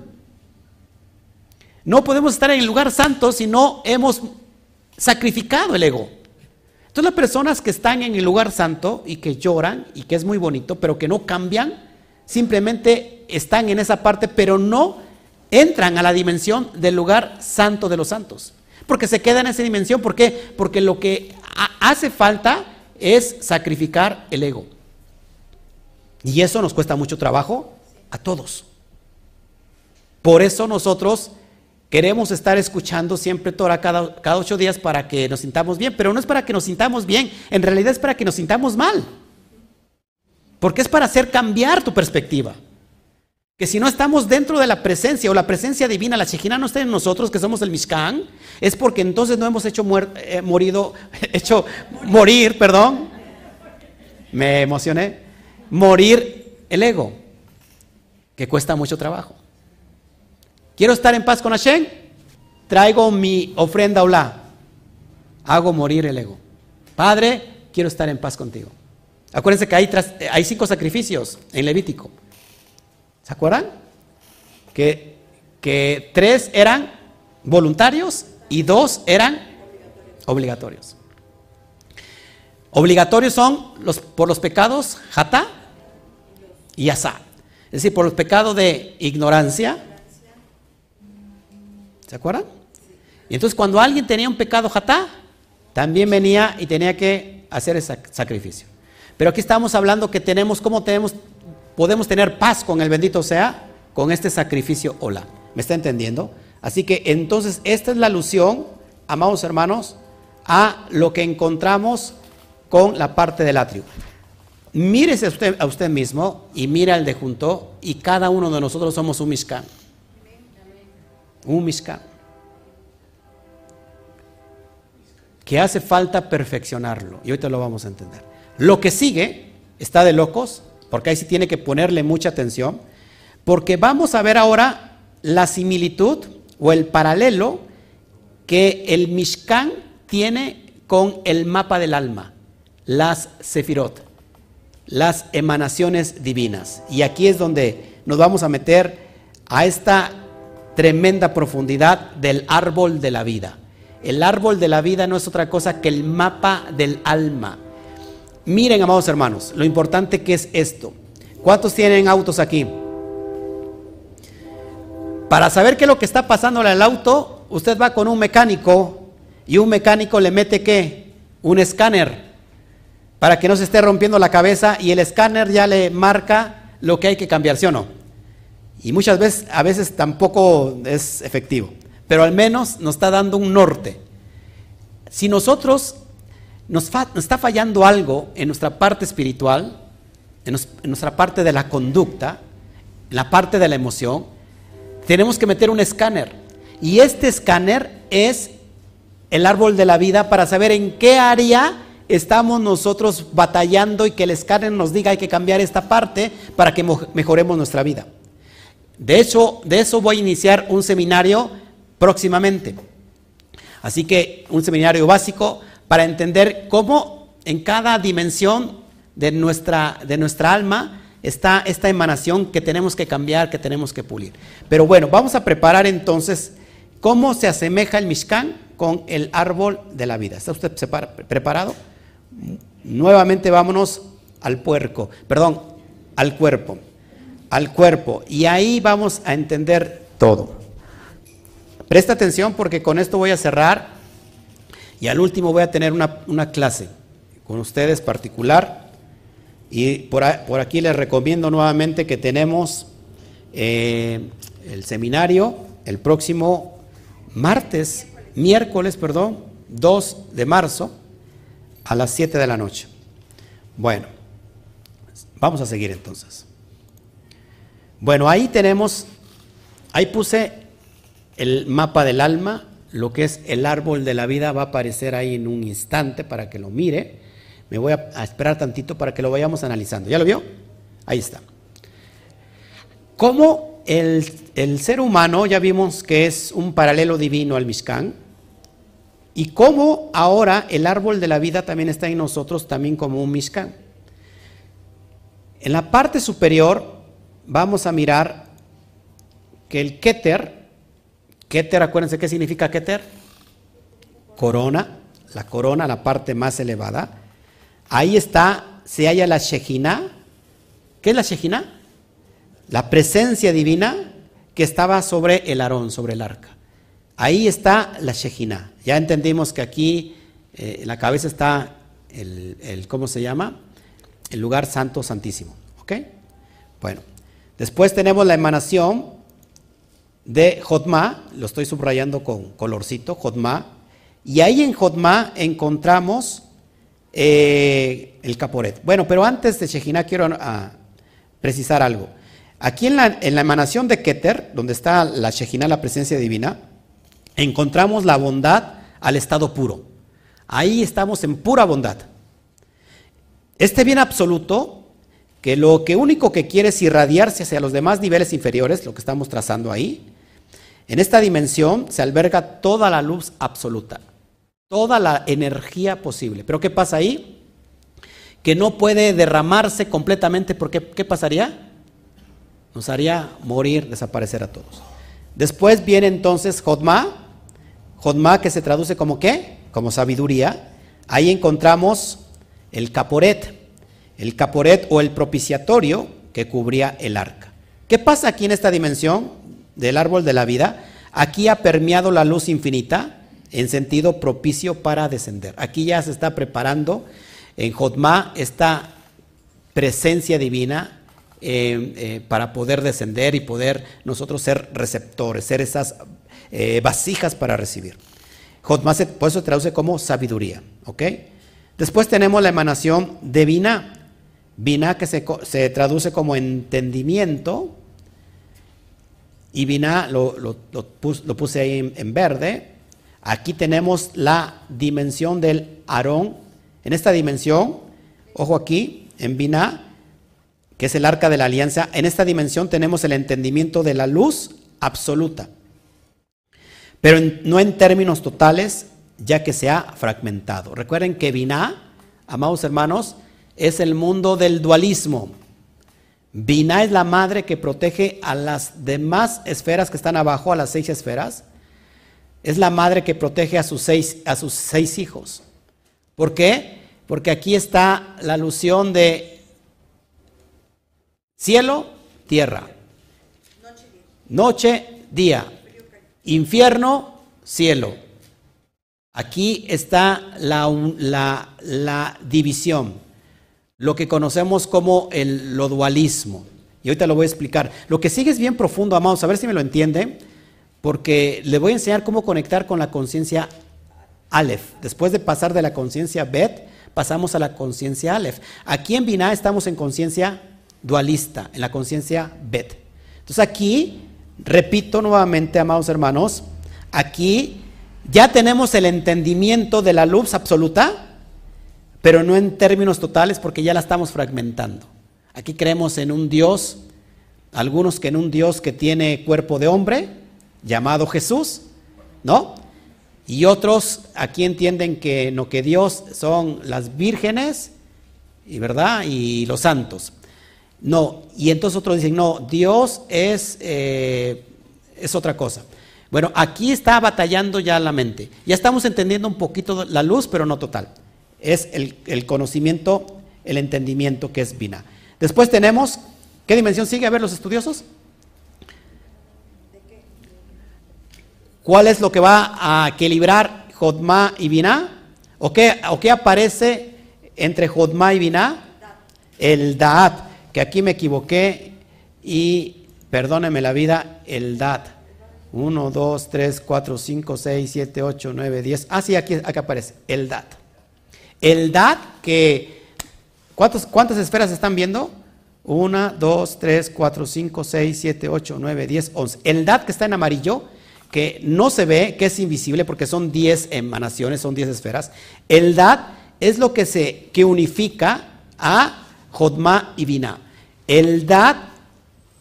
No podemos estar en el lugar santo si no hemos sacrificado el ego. Entonces las personas que están en el lugar santo y que lloran y que es muy bonito, pero que no cambian, simplemente están en esa parte, pero no entran a la dimensión del lugar santo de los santos. Porque se queda en esa dimensión. ¿Por qué? Porque lo que hace falta es sacrificar el ego. Y eso nos cuesta mucho trabajo a todos. Por eso nosotros queremos estar escuchando siempre Torah cada, cada ocho días para que nos sintamos bien, pero no es para que nos sintamos bien, en realidad es para que nos sintamos mal. Porque es para hacer cambiar tu perspectiva. Que si no estamos dentro de la presencia o la presencia divina, la Shejina no está en nosotros, que somos el Mishkan, es porque entonces no hemos hecho eh, morido, hecho morir, perdón. Me emocioné. Morir el ego, que cuesta mucho trabajo. Quiero estar en paz con Hashem, traigo mi ofrenda Olá, hago morir el ego. Padre, quiero estar en paz contigo. Acuérdense que hay, cinco sacrificios en Levítico. ¿Se acuerdan? Que, tres eran voluntarios y dos eran obligatorios. Obligatorios son por los pecados jata y asá. Es decir, por los pecados de ignorancia. ¿Se acuerdan? Y entonces cuando alguien tenía un pecado jata, también venía y tenía que hacer ese sacrificio. Pero aquí estamos hablando que tenemos, ¿cómo tenemos, podemos tener paz con el bendito sea? Con este sacrificio hola. ¿Me está entendiendo? Así que entonces esta es la alusión, amados hermanos, a lo que encontramos con la parte del atrio. Mírese a usted, a usted mismo y mira al de junto y cada uno de nosotros somos un Mishkan. Un Mishkan. Que hace falta perfeccionarlo. Y ahorita lo vamos a entender. Lo que sigue está de locos, porque ahí sí tiene que ponerle mucha atención, porque vamos a ver ahora la similitud o el paralelo que el Mishkan tiene con el mapa del alma, las Sefirot, las emanaciones divinas. Y aquí es donde nos vamos a meter a esta tremenda profundidad del árbol de la vida. El árbol de la vida no es otra cosa que el mapa del alma. Miren, amados hermanos, lo importante que es esto. ¿Cuántos tienen autos aquí? Para saber qué es lo que está pasando en el auto, usted va con un mecánico y un mecánico le mete qué? Un escáner para que no se esté rompiendo la cabeza y el escáner ya le marca lo que hay que cambiar, ¿sí o no? Y muchas veces, a veces tampoco es efectivo, pero al menos nos está dando un norte. Si nosotros nos, está fallando algo en nuestra parte espiritual, en, nuestra parte de la conducta, en la parte de la emoción, tenemos que meter un escáner. Y este escáner es el árbol de la vida para saber en qué área estamos nosotros batallando y que el escáner nos diga hay que cambiar esta parte para que mejoremos nuestra vida. De hecho, de eso voy a iniciar un seminario próximamente. Así que un seminario básico para entender cómo en cada dimensión de nuestra, de nuestra alma está esta emanación que tenemos que cambiar, que tenemos que pulir. Pero bueno, vamos a preparar entonces cómo se asemeja el Mishkan con el árbol de la vida. ¿Está usted preparado? Nuevamente vámonos al puerco, perdón, al cuerpo, al cuerpo. Y ahí vamos a entender todo. Presta atención porque con esto voy a cerrar y al último voy a tener una, clase con ustedes particular. Y por, aquí les recomiendo nuevamente que tenemos eh, el seminario el próximo martes, miércoles, perdón, 2 de marzo a las 7 de la noche. Bueno, vamos a seguir entonces. Bueno, ahí tenemos, ahí puse el mapa del alma, lo que es el árbol de la vida va a aparecer ahí en un instante para que lo mire. Me voy a, esperar tantito para que lo vayamos analizando. ¿Ya lo vio? Ahí está. Como el, el, ser humano, ya vimos que es un paralelo divino al Mishkan, y cómo ahora el árbol de la vida también está en nosotros, también como un Mishkan. En la parte superior vamos a mirar que el Keter, Keter, acuérdense qué significa Keter. Corona, la corona, la parte más elevada. Ahí está, se halla la Shejina. ¿Qué es la Shejina? La presencia divina que estaba sobre el Aarón, sobre el arca. Ahí está la Shejina. Ya entendimos que aquí eh, en la cabeza está el, el, ¿cómo se llama? El lugar santo, santísimo. ¿Ok? Bueno, después tenemos la emanación de Jotma, lo estoy subrayando con colorcito, Jotma, y ahí en Jotma encontramos eh, el Caporet. Bueno, pero antes de Shejina quiero ah, precisar algo. Aquí en la, emanación de Keter, donde está la Shejina, la presencia divina, encontramos la bondad al estado puro. Ahí estamos en pura bondad. Este bien absoluto que lo que único que quiere es irradiarse hacia los demás niveles inferiores, lo que estamos trazando ahí, en esta dimensión se alberga toda la luz absoluta, toda la energía posible. Pero ¿qué pasa ahí? Que no puede derramarse completamente porque ¿qué pasaría? Nos haría morir, desaparecer a todos. Después viene entonces Jodma, Jodma que se traduce como qué? Como sabiduría. Ahí encontramos el caporet, el caporet o el propiciatorio que cubría el arca. ¿Qué pasa aquí en esta dimensión del árbol de la vida? Aquí ha permeado la luz infinita en sentido propicio para descender. Aquí ya se está preparando en Jotma esta presencia divina eh, eh, para poder descender y poder nosotros ser receptores, ser esas eh, vasijas para recibir. Jotma por eso se traduce como sabiduría. Después tenemos la emanación de Vina. Vina que se, traduce como entendimiento. Y Vina lo, puse ahí en, verde. Aquí tenemos la dimensión del Aarón. En esta dimensión, ojo aquí, en Vina, que es el arca de la alianza, en esta dimensión tenemos el entendimiento de la luz absoluta. Pero no en términos totales, ya que se ha fragmentado. Recuerden que Vina, amados hermanos, es el mundo del dualismo. Binah es la madre que protege a las demás esferas que están abajo, a las seis esferas. es la madre que protege a sus seis, a sus seis hijos. ¿Por qué? Porque aquí está la alusión de cielo, tierra. Noche, día. Infierno, cielo. Aquí está la, la, división, lo que conocemos como el, lo dualismo. Y ahorita lo voy a explicar. Lo que sigue es bien profundo, amados, a ver si me lo entiende, porque le voy a enseñar cómo conectar con la conciencia Aleph. Después de pasar de la conciencia Bet, pasamos a la conciencia Aleph. Aquí en Binah estamos en conciencia dualista, en la conciencia Bet. Entonces aquí, repito nuevamente, amados hermanos, aquí ya tenemos el entendimiento de la luz absoluta, pero no en términos totales porque ya la estamos fragmentando. Aquí creemos en un Dios, algunos que en un Dios que tiene cuerpo de hombre, llamado Jesús, ¿no? Y otros aquí entienden que no que Dios son las vírgenes y verdad y los santos. No, y entonces otros dicen no, Dios es eh, es otra cosa. Bueno, aquí está batallando ya la mente. Ya estamos entendiendo un poquito la luz, pero no total. Es el, conocimiento, el entendimiento que es Vina. Después tenemos, ¿qué dimensión sigue? A ver los estudiosos. ¿Cuál es lo que va a equilibrar Jodma y Vina? ¿O qué, ¿O qué aparece entre Jodma y Vina? El Daat, que aquí me equivoqué y perdóneme la vida, el Daat. 1, 2, 3, 4, 5, 6, 7, 8, 9, 10. Ah, sí, aquí, aquí aparece. El DAT. El DAT que... ¿Cuántas esferas están viendo? 1, 2, 3, 4, 5, 6, 7, 8, 9, 10, 11. El DAT que está en amarillo, que no se ve, que es invisible porque son 10 emanaciones, son 10 esferas. El DAT es lo que se que unifica a Jodma y Binah. El DAT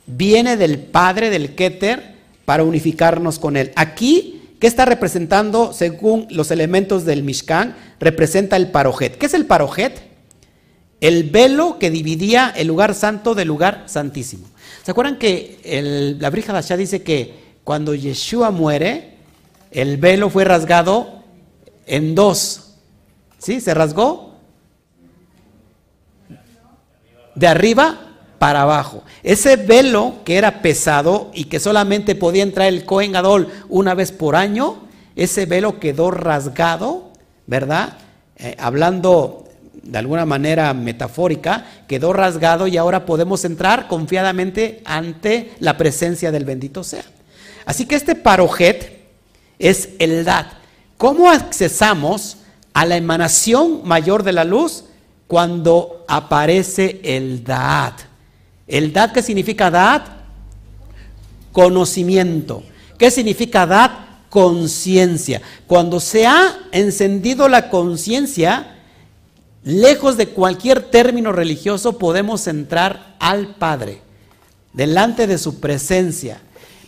viene del padre del Keter para unificarnos con Él. Aquí, ¿qué está representando según los elementos del Mishkan? Representa el parojet. ¿Qué es el parojet? El velo que dividía el lugar santo del lugar santísimo. ¿Se acuerdan que la Brija dice que cuando Yeshua muere, el velo fue rasgado en dos? ¿Sí? ¿Se rasgó? De arriba para abajo. Ese velo que era pesado y que solamente podía entrar el Cohen Gadol una vez por año, ese velo quedó rasgado, ¿verdad? Eh, hablando de alguna manera metafórica, quedó rasgado y ahora podemos entrar confiadamente ante la presencia del bendito sea. Así que este parojet es el dat. ¿Cómo accesamos a la emanación mayor de la luz? Cuando aparece el Daat. El dad, ¿qué significa dad? Conocimiento. ¿Qué significa dad? Conciencia. Cuando se ha encendido la conciencia, lejos de cualquier término religioso, podemos entrar al Padre, delante de su presencia.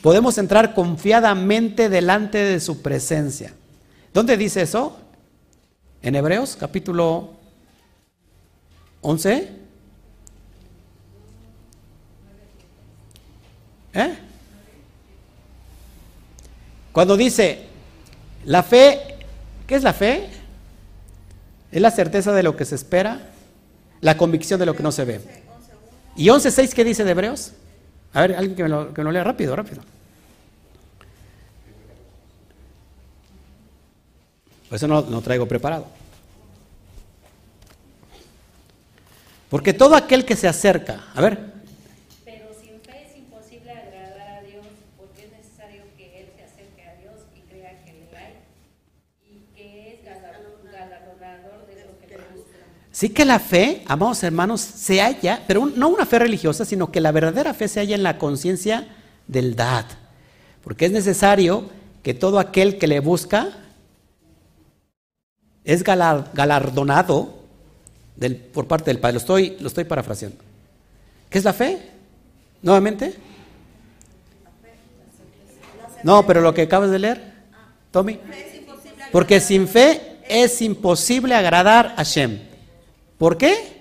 Podemos entrar confiadamente delante de su presencia. ¿Dónde dice eso? En Hebreos capítulo 11. ¿Eh? Cuando dice, la fe, ¿qué es la fe? Es la certeza de lo que se espera, la convicción de lo que no se ve. ¿Y 11.6 qué dice de Hebreos? A ver, alguien que me lo, lea rápido, rápido. Pues eso no, no traigo preparado. Porque todo aquel que se acerca, a ver, Sí que la fe, amados hermanos, se halla, pero no una fe religiosa, sino que la verdadera fe se halla en la conciencia del dad. Porque es necesario que todo aquel que le busca es galardonado por parte del Padre. Lo estoy, lo estoy parafraseando. ¿Qué es la fe? ¿Nuevamente? No, pero lo que acabas de leer, Tommy. Porque sin fe es imposible agradar a Shem. ¿Por qué?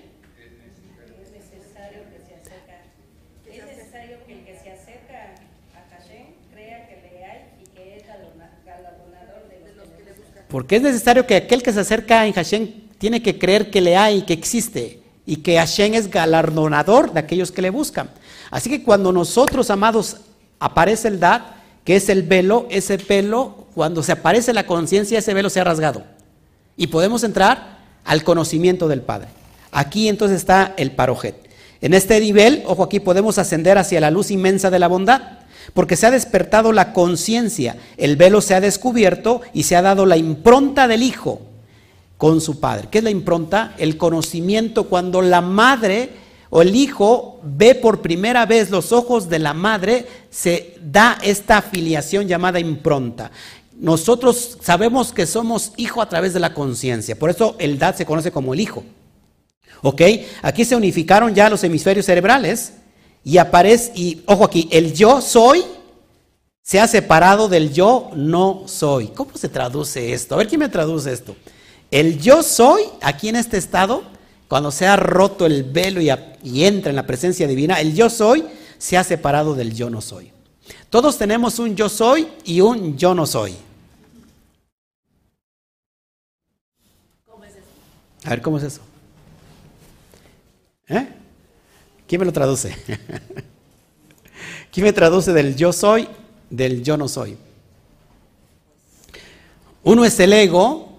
Porque es necesario que aquel que se acerca en Hashem tiene que creer que le hay, que existe y que Hashem es galardonador de aquellos que le buscan. Así que cuando nosotros, amados, aparece el Dad, que es el velo, ese pelo, cuando se aparece la conciencia, ese velo se ha rasgado. Y podemos entrar al conocimiento del Padre. Aquí entonces está el parojet. En este nivel, ojo aquí, podemos ascender hacia la luz inmensa de la bondad, porque se ha despertado la conciencia, el velo se ha descubierto y se ha dado la impronta del Hijo con su Padre. ¿Qué es la impronta? El conocimiento cuando la madre o el hijo ve por primera vez los ojos de la madre, se da esta afiliación llamada impronta. Nosotros sabemos que somos hijo a través de la conciencia, por eso el dad se conoce como el hijo. ¿Ok? Aquí se unificaron ya los hemisferios cerebrales y aparece, y ojo aquí, el yo soy se ha separado del yo no soy. ¿Cómo se traduce esto? A ver quién me traduce esto. El yo soy, aquí en este estado, cuando se ha roto el velo y, y, entra en la presencia divina, el yo soy se ha separado del yo no soy. Todos tenemos un yo soy y un yo no soy. ¿Cómo es eso? A ver, ¿cómo es eso? ¿Eh? ¿Quién me lo traduce? ¿Quién me traduce del yo soy, del yo no soy? Uno es el ego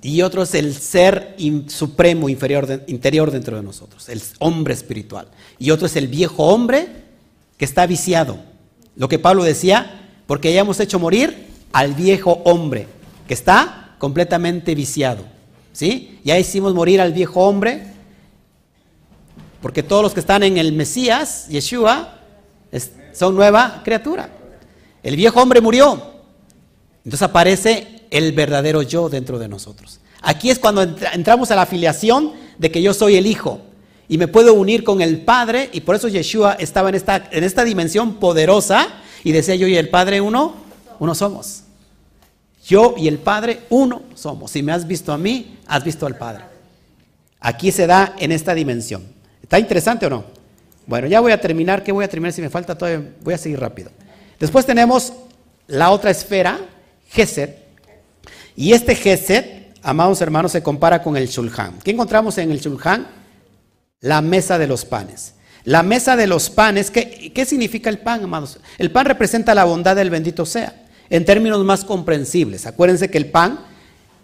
y otro es el ser supremo inferior interior dentro de nosotros, el hombre espiritual. Y otro es el viejo hombre que está viciado. Lo que Pablo decía, porque ya hemos hecho morir al viejo hombre que está completamente viciado. ¿Sí? Ya hicimos morir al viejo hombre porque todos los que están en el Mesías, Yeshua, son nueva criatura. El viejo hombre murió. Entonces aparece el verdadero yo dentro de nosotros. Aquí es cuando entramos a la afiliación de que yo soy el hijo y me puedo unir con el Padre y por eso Yeshua estaba en esta, en esta dimensión poderosa y decía yo y el Padre uno, uno somos. Yo y el Padre uno somos. Si me has visto a mí, has visto al Padre. Aquí se da en esta dimensión. ¿Está interesante o no? Bueno, ya voy a terminar. ¿Qué voy a terminar si me falta todavía? Voy a seguir rápido. Después tenemos la otra esfera, Geset. Y este Geset, amados hermanos, se compara con el Shulhan. ¿Qué encontramos en el Shulhan? La mesa de los panes. La mesa de los panes, ¿qué, ¿qué significa el pan, amados? El pan representa la bondad del bendito sea, en términos más comprensibles. Acuérdense que el pan,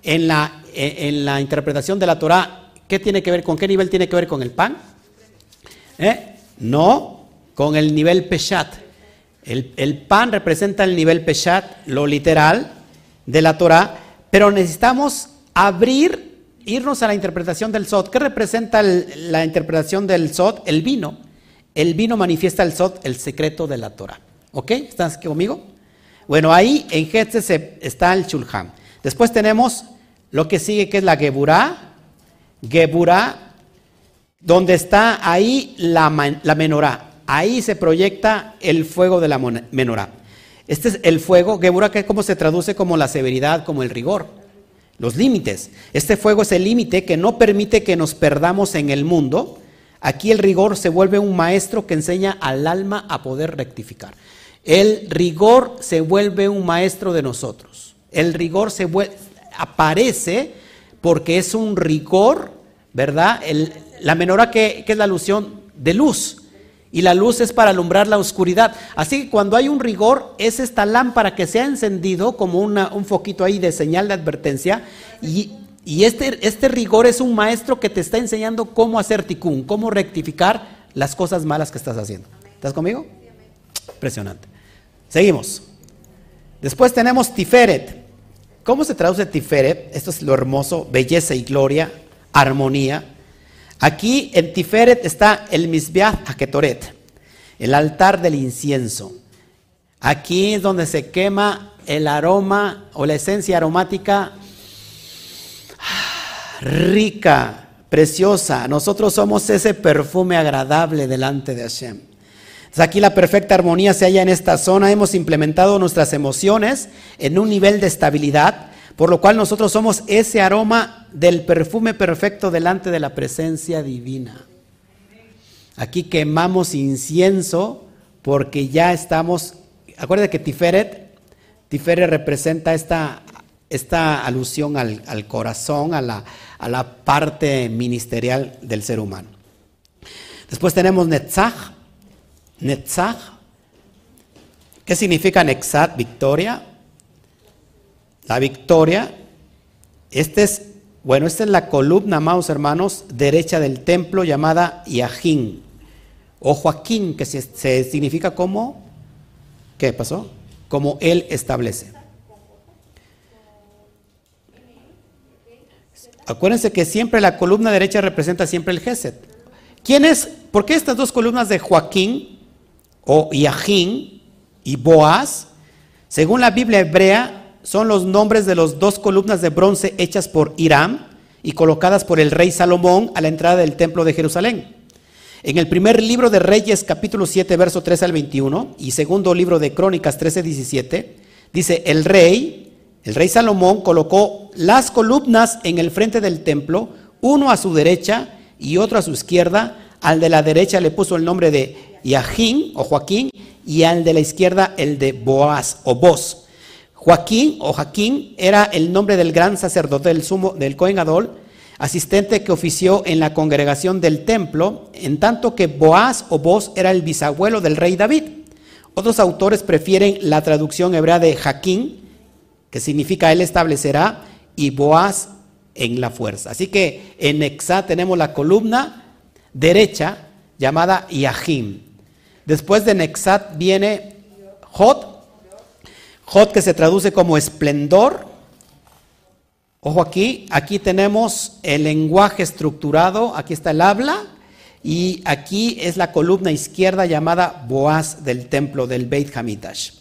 en la, en la interpretación de la Torah, ¿qué tiene que ver con qué nivel tiene que ver con el pan? ¿Eh? No con el nivel Peshat. El, pan representa el nivel Peshat, lo literal de la Torah, pero necesitamos abrir, irnos a la interpretación del Sot. ¿Qué representa la interpretación del Sot? El vino. El vino manifiesta el Sot, el secreto de la Torah. ¿Ok? ¿Estás aquí conmigo? Bueno, ahí en Getzes está el Shulham. Después tenemos lo que sigue, que es la Geburah. Geburah donde está ahí la, la menorá. Ahí se proyecta el fuego de la menorá. Este es el fuego, Gebura, que cómo se traduce como la severidad, como el rigor, los límites. Este fuego es el límite que no permite que nos perdamos en el mundo. Aquí el rigor se vuelve un maestro que enseña al alma a poder rectificar. El rigor se vuelve un maestro de nosotros. El rigor se aparece porque es un rigor, ¿verdad? El, la menorá que, es la alusión de luz. Y la luz es para alumbrar la oscuridad. Así que cuando hay un rigor, es esta lámpara que se ha encendido como un foquito ahí de señal de advertencia. Y, este, este, rigor es un maestro que te está enseñando cómo hacer ticún, cómo rectificar las cosas malas que estás haciendo. ¿Estás conmigo? Impresionante. Seguimos. Después tenemos Tiferet. ¿Cómo se traduce Tiferet? Esto es lo hermoso, belleza y gloria, armonía. Aquí en Tiferet está el Misbeach Aketoret, el altar del incienso. Aquí es donde se quema el aroma o la esencia aromática rica, preciosa. Nosotros somos ese perfume agradable delante de Hashem. Aquí la perfecta armonía se halla en esta zona. Hemos implementado nuestras emociones en un nivel de estabilidad por lo cual nosotros somos ese aroma del perfume perfecto delante de la presencia divina. Aquí quemamos incienso porque ya estamos, acuérdense que Tiferet, Tiferet representa esta esta alusión al, al corazón, a la, a la parte ministerial del ser humano. Después tenemos Netzach. Netzach. ¿Qué significa Netzach? Victoria. La victoria. Este es, bueno, esta es la columna, amados hermanos, derecha del templo llamada Yajín. O Joaquín, que se, se significa como, ¿qué pasó? Como él establece. Acuérdense que siempre la columna derecha representa siempre el Geset. ¿Quién es? ¿Por qué estas dos columnas de Joaquín o Yajín y Boaz, según la Biblia hebrea, son los nombres de las dos columnas de bronce hechas por Hiram y colocadas por el rey Salomón a la entrada del templo de Jerusalén? En el primer libro de Reyes, capítulo 7, verso 13 al 21, y segundo libro de Crónicas 13, 17, dice, el rey, el rey Salomón colocó las columnas en el frente del templo, uno a su derecha y otro a su izquierda. Al de la derecha le puso el nombre de Yajín o Joaquín y al de la izquierda el de Boaz o Boz. Joaquín o Jaquín era el nombre del gran sacerdote del sumo del Cohen Adol, asistente que ofició en la congregación del templo, en tanto que Boaz o Boz era el bisabuelo del rey David. Otros autores prefieren la traducción hebrea de Jaquín, que significa él establecerá, y Boaz en la fuerza. Así que en Exá tenemos la columna derecha llamada Yahim. Después de Nexat viene Jot, Jot que se traduce como esplendor. Ojo aquí, aquí tenemos el lenguaje estructurado, aquí está el habla y aquí es la columna izquierda llamada Boaz del templo del Beit Hamidash.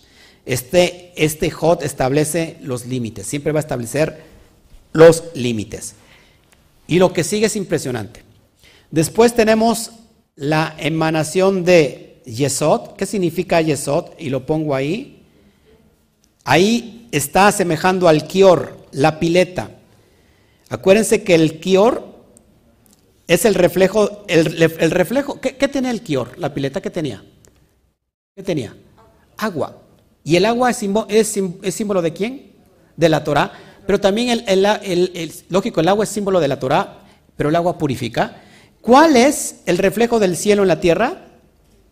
Este, este Jot establece los límites, siempre va a establecer los límites. Y lo que sigue es impresionante. Después tenemos la emanación de Yesod. ¿Qué significa Yesod? Y lo pongo ahí. Ahí está asemejando al Kior, la pileta. Acuérdense que el Kior es el reflejo, el, reflejo, ¿qué, ¿qué, tenía el Kior? La pileta, ¿qué tenía? ¿Qué tenía? Agua. ¿Y el agua es, símbolo, es, es símbolo de quién? De la Torah. Pero también, el, el, lógico, el agua es símbolo de la Torah, pero el agua purifica. ¿Cuál es el reflejo del cielo en la tierra?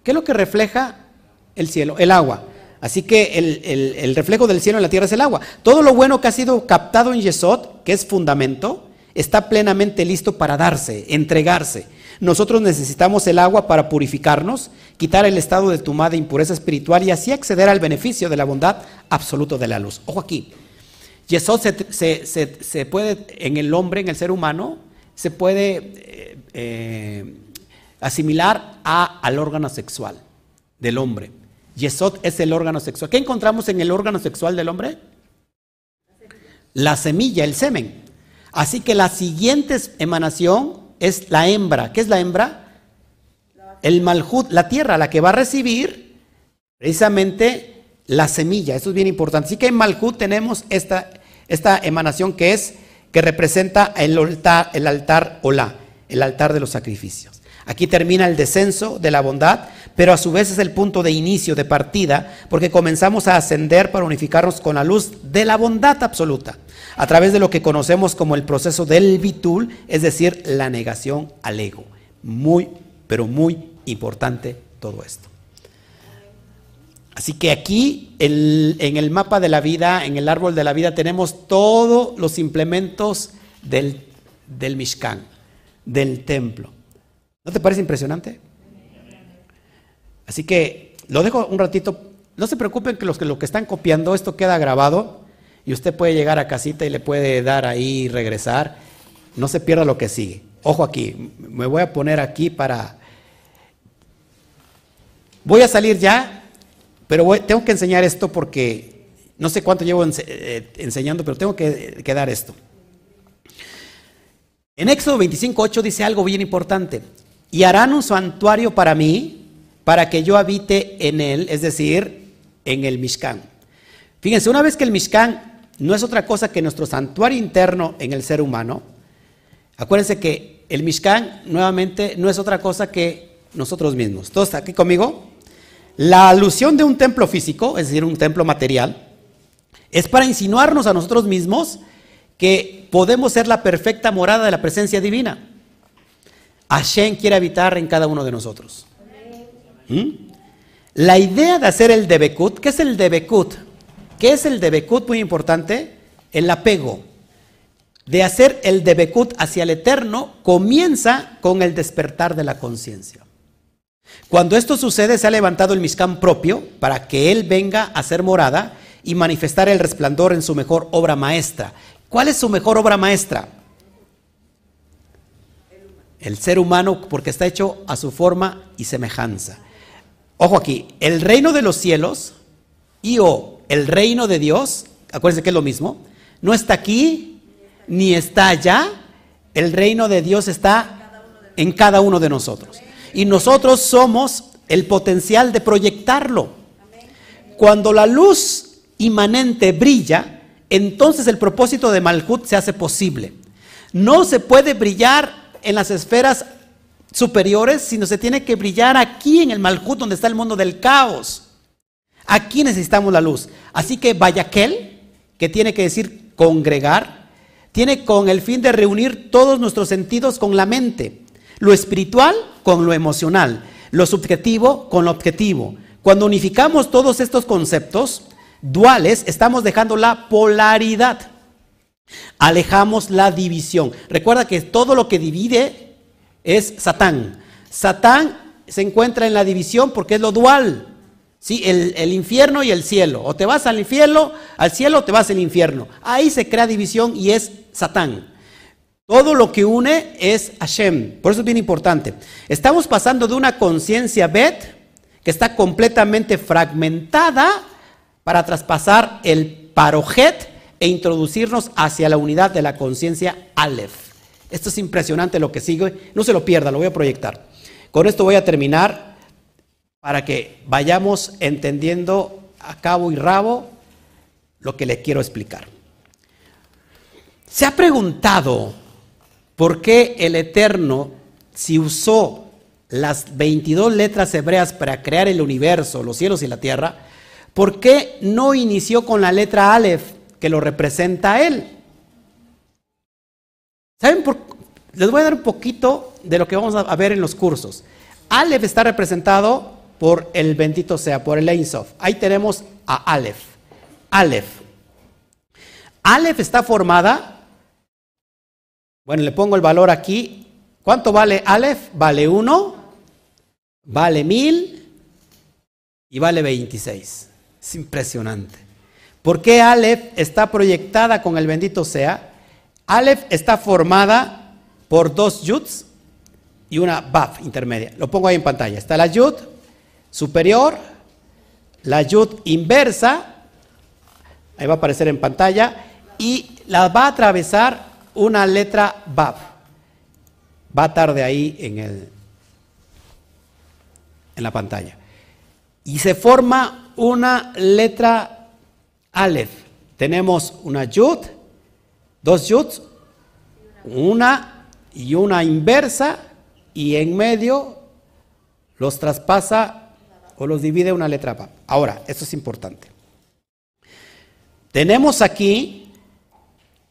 ¿Qué es lo que refleja el cielo? El agua. Así que el, reflejo del cielo en la tierra es el agua. Todo lo bueno que ha sido captado en Yesod, que es fundamento, está plenamente listo para darse, entregarse. Nosotros necesitamos el agua para purificarnos, quitar el estado de tumada de impureza espiritual y así acceder al beneficio de la bondad absoluto de la luz. Ojo aquí. Yesod se, puede, en el hombre, en el ser humano, se puede eh, eh, asimilar a, al órgano sexual del hombre. Yesod es el órgano sexual. ¿Qué encontramos en el órgano sexual del hombre? La semilla, el semen. Así que la siguiente emanación es la hembra. ¿Qué es la hembra? El malhut, la tierra, la que va a recibir precisamente la semilla. Eso es bien importante. Así que en Malhut tenemos esta, esta emanación que es, que representa el altar, el altar el altar de los sacrificios. Aquí termina el descenso de la bondad, pero a su vez es el punto de inicio, de partida, porque comenzamos a ascender para unificarnos con la luz de la bondad absoluta, a través de lo que conocemos como el proceso del bitul, es decir, la negación al ego. Muy, pero muy importante todo esto. Así que aquí en el mapa de la vida, en el árbol de la vida, tenemos todos los implementos del, del Mishkan, del templo. ¿No te parece impresionante? Así que lo dejo un ratito. No se preocupen que los que lo que están copiando, esto queda grabado y usted puede llegar a casita y le puede dar ahí y regresar. No se pierda lo que sigue. Ojo aquí, me voy a poner aquí para... Voy a salir ya pero tengo que enseñar esto porque no sé cuánto llevo eh, enseñando, pero tengo que, que, dar esto. En Éxodo 25.8 dice algo bien importante. Y harán un santuario para mí, para que yo habite en él, es decir, en el Mishkan. Fíjense, una vez que el Mishkan no es otra cosa que nuestro santuario interno en el ser humano, acuérdense que el Mishkan nuevamente no es otra cosa que nosotros mismos. ¿Todos aquí conmigo? La alusión de un templo físico, es decir, un templo material, Es para insinuarnos a nosotros mismos que podemos ser la perfecta morada de la presencia divina. Hashem quiere habitar en cada uno de nosotros. ¿Mm? La idea de hacer el debekut, ¿qué es el debekut? ¿Qué es el debekut? Muy importante, el apego. De hacer el debekut hacia el eterno comienza con el despertar de la conciencia. Cuando esto sucede, se ha levantado el Mishkan propio para que Él venga a ser morada y manifestar el resplandor en su mejor obra maestra. ¿Cuál es su mejor obra maestra? El ser humano, porque está hecho a su forma y semejanza. Ojo aquí, el reino de los cielos y o el reino de Dios, acuérdense que es lo mismo, no está aquí ni está allá, el reino de Dios está en cada uno de nosotros. Y nosotros somos el potencial de proyectarlo. Cuando la luz inmanente brilla, entonces el propósito de Malhut se hace posible. No se puede brillar en las esferas superiores, sino se tiene que brillar aquí en el Malhut, donde está el mundo del caos. Aquí necesitamos la luz. Así que Vayaquel, que tiene que decir congregar, tiene con el fin de reunir todos nuestros sentidos con la mente, lo espiritual con lo emocional, lo subjetivo con lo objetivo. Cuando unificamos todos estos conceptos duales, estamos dejando la polaridad. Alejamos la división. Recuerda que todo lo que divide es Satán. Satán se encuentra en la división porque es lo dual. ¿sí? El, el, infierno y el cielo. O te vas al infierno, al cielo o te vas al infierno. Ahí se crea división y es Satán. Todo lo que une es Hashem. Por eso es bien importante. Estamos pasando de una conciencia Bet que está completamente fragmentada para traspasar el parojet e introducirnos hacia la unidad de la conciencia Aleph. Esto es impresionante lo que sigue. No se lo pierda, lo voy a proyectar. Con esto voy a terminar para que vayamos entendiendo a cabo y rabo lo que le quiero explicar. ¿Se ha preguntado por qué el Eterno, si usó las 22 letras hebreas para crear el universo, los cielos y la tierra, por qué no inició con la letra Aleph que lo representa a él? ¿Saben Les voy a dar un poquito de lo que vamos a ver en los cursos. Aleph está representado por el bendito sea, por el Ein Sof. Ahí tenemos a Aleph. Aleph. Aleph está formada, bueno, le pongo el valor aquí. ¿Cuánto vale Aleph? Vale 1, vale 1000 y vale 26. Es impresionante. ¿Por qué Aleph está proyectada con el bendito sea? Aleph está formada por dos yuds y una baf intermedia. Lo pongo ahí en pantalla. Está la yud superior, la yud inversa, ahí va a aparecer en pantalla, y la va a atravesar una letra baf. Va a estar de ahí en, el, en la pantalla. Y se forma una letra Aleph. Tenemos una yud, dos yuds, una y una inversa, y en medio los traspasa o los divide una letra P. Ahora, esto es importante. Tenemos aquí,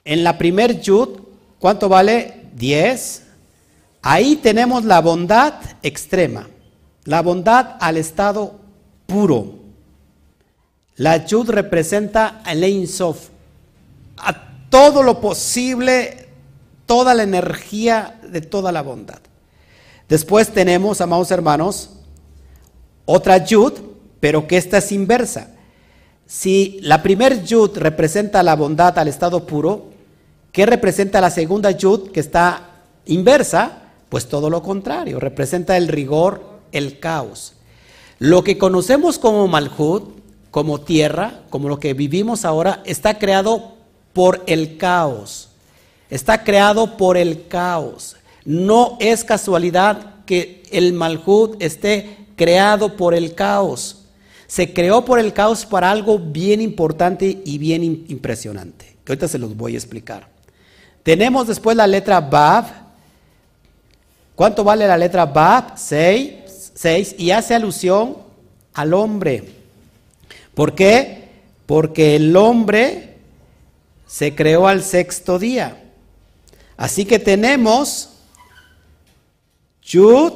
en la primer yud, ¿cuánto vale? 10. Ahí tenemos la bondad extrema, la bondad al estado puro. La Yud representa al Ein Sof, a todo lo posible, toda la energía de toda la bondad. Después tenemos, amados hermanos, otra Yud, pero que esta es inversa. Si la primer Yud representa la bondad al estado puro, ¿qué representa la segunda Yud que está inversa? Pues todo lo contrario, representa el rigor, el caos. Lo que conocemos como Malhut como tierra, como lo que vivimos ahora, está creado por el caos. Está creado por el caos. No es casualidad que el Malhud esté creado por el caos. Se creó por el caos para algo bien importante y bien impresionante, que ahorita se los voy a explicar. Tenemos después la letra Bab. ¿Cuánto vale la letra Bab? Seis. Seis. Y hace alusión al hombre. ¿Por qué? porque el hombre se creó al sexto día. Así que tenemos Yud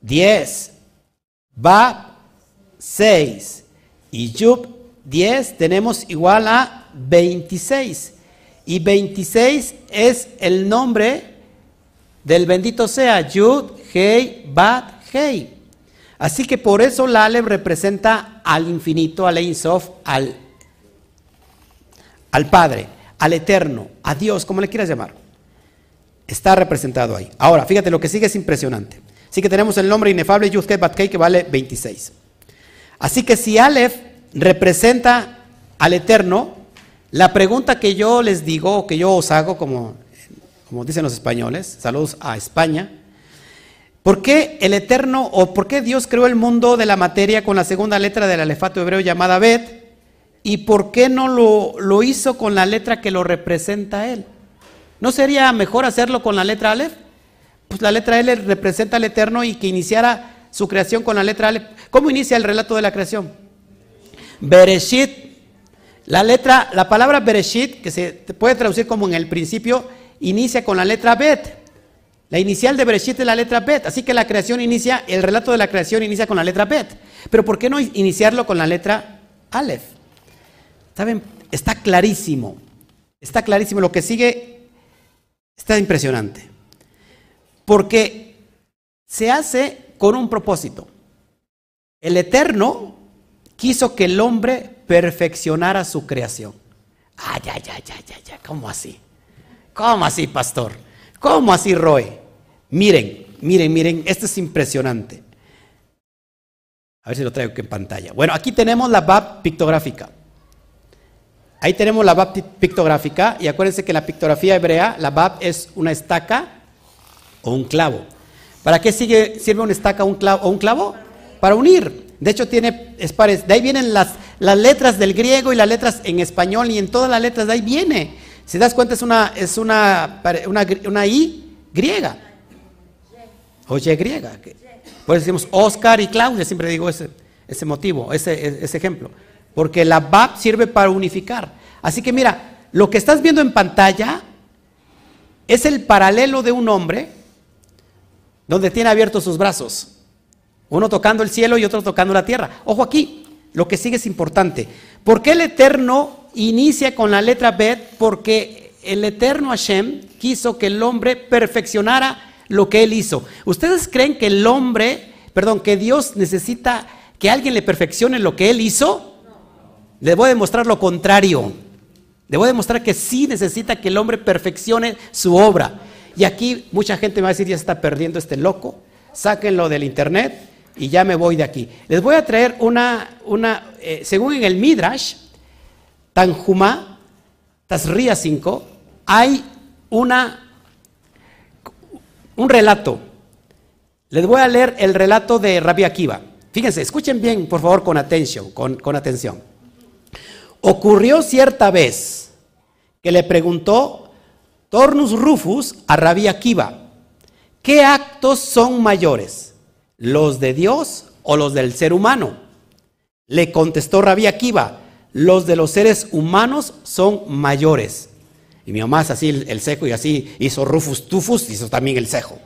10, Bab 6 y Yub 10 tenemos igual a 26. Y 26 es el nombre del bendito sea, Yud, Hei, Bat, Hei. Así que por eso la Aleph representa al infinito, al Ein Sof, al, al Padre, al Eterno, a Dios, como le quieras llamar. Está representado ahí. Ahora, fíjate, lo que sigue es impresionante. Así que tenemos el nombre inefable Yud, Hei, Bat, Hei que vale 26. Así que si Aleph representa al Eterno, la pregunta que yo les digo, que yo os hago, como, como dicen los españoles, saludos a España, ¿por qué el Eterno, o por qué Dios creó el mundo de la materia con la segunda letra del alefato hebreo llamada Bet? ¿Y por qué no lo, lo hizo con la letra que lo representa Él? ¿No sería mejor hacerlo con la letra Aleph? Pues la letra L representa al Eterno y que iniciara su creación con la letra Aleph. ¿Cómo inicia el relato de la creación? Bereshit. La letra, la palabra Bereshit, que se puede traducir como en el principio, inicia con la letra Bet. La inicial de Bereshit es la letra Bet, así que la creación inicia, el relato de la creación inicia con la letra Bet. Pero ¿por qué no iniciarlo con la letra Aleph? ¿Saben? Está clarísimo. Está clarísimo. Lo que sigue está impresionante. Porque se hace con un propósito. El Eterno quiso que el hombre perfeccionara su creación. Ay, ay, ay, ay, ay, ay, ¿cómo así? ¿Cómo así, pastor? ¿Cómo así, Roy? Miren, miren, miren, esto es impresionante. A ver si lo traigo aquí en pantalla. Bueno, aquí tenemos la BAP pictográfica. Ahí tenemos la BAP pictográfica y acuérdense que la pictografía hebrea, la BAP es una estaca o un clavo. ¿Para qué sirve una estaca un clavo, o un clavo? Para unir. De hecho, tiene espares. De ahí vienen las, las letras del griego y las letras en español y en todas las letras de ahí viene. Si das cuenta, es una, es una, una, I griega. O Y griega. Por eso decimos Oscar y Claudia, siempre digo ese, ese motivo, ese, ese ejemplo. Porque la BAP sirve para unificar. Así que mira, lo que estás viendo en pantalla es el paralelo de un hombre donde tiene abiertos sus brazos. Uno tocando el cielo y otro tocando la tierra. Ojo aquí, lo que sigue es importante. ¿Por qué el Eterno inicia con la letra Bet? Porque el Eterno Hashem quiso que el hombre perfeccionara lo que él hizo. ¿Ustedes creen que el hombre, perdón, que Dios necesita que alguien le perfeccione lo que él hizo? Le voy a demostrar lo contrario. Le voy a demostrar que sí necesita que el hombre perfeccione su obra. Y aquí mucha gente me va a decir, ya está perdiendo este loco, sáquenlo del internet y ya me voy de aquí. Les voy a traer una, una eh, según en el Midrash, Tanjumá, Tasría 5, hay una, un relato. Les voy a leer el relato de Rabbi Akiva. Fíjense, escuchen bien, por favor, con atención, con, atención. Ocurrió cierta vez que le preguntó Tornus Rufus a Rabí Akiva, ¿qué actos son mayores? ¿Los de Dios o los del ser humano? Le contestó Rabí Akiva, los de los seres humanos son mayores. Y mi mamá así el, cejo y así hizo Rufus Tufus, hizo también el cejo.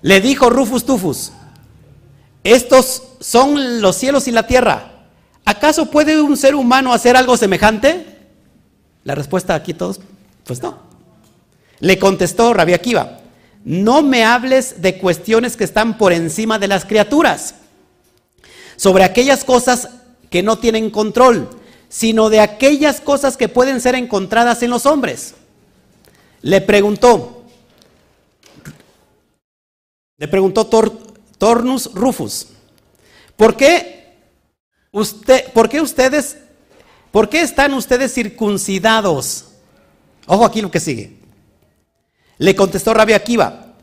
Le dijo Rufus Tufus, estos son los cielos y la tierra. ¿Acaso puede un ser humano hacer algo semejante? La respuesta aquí todos, pues no. Le contestó Rabbi Akiva, no me hables de cuestiones que están por encima de las criaturas, sobre aquellas cosas que no tienen control, sino de aquellas cosas que pueden ser encontradas en los hombres. Le preguntó, le preguntó Tornus Rufus, ¿por qué, usted, ¿por qué ustedes ¿Por qué están ustedes circuncidados? Ojo aquí lo que sigue. Le contestó Rabbi Akiva,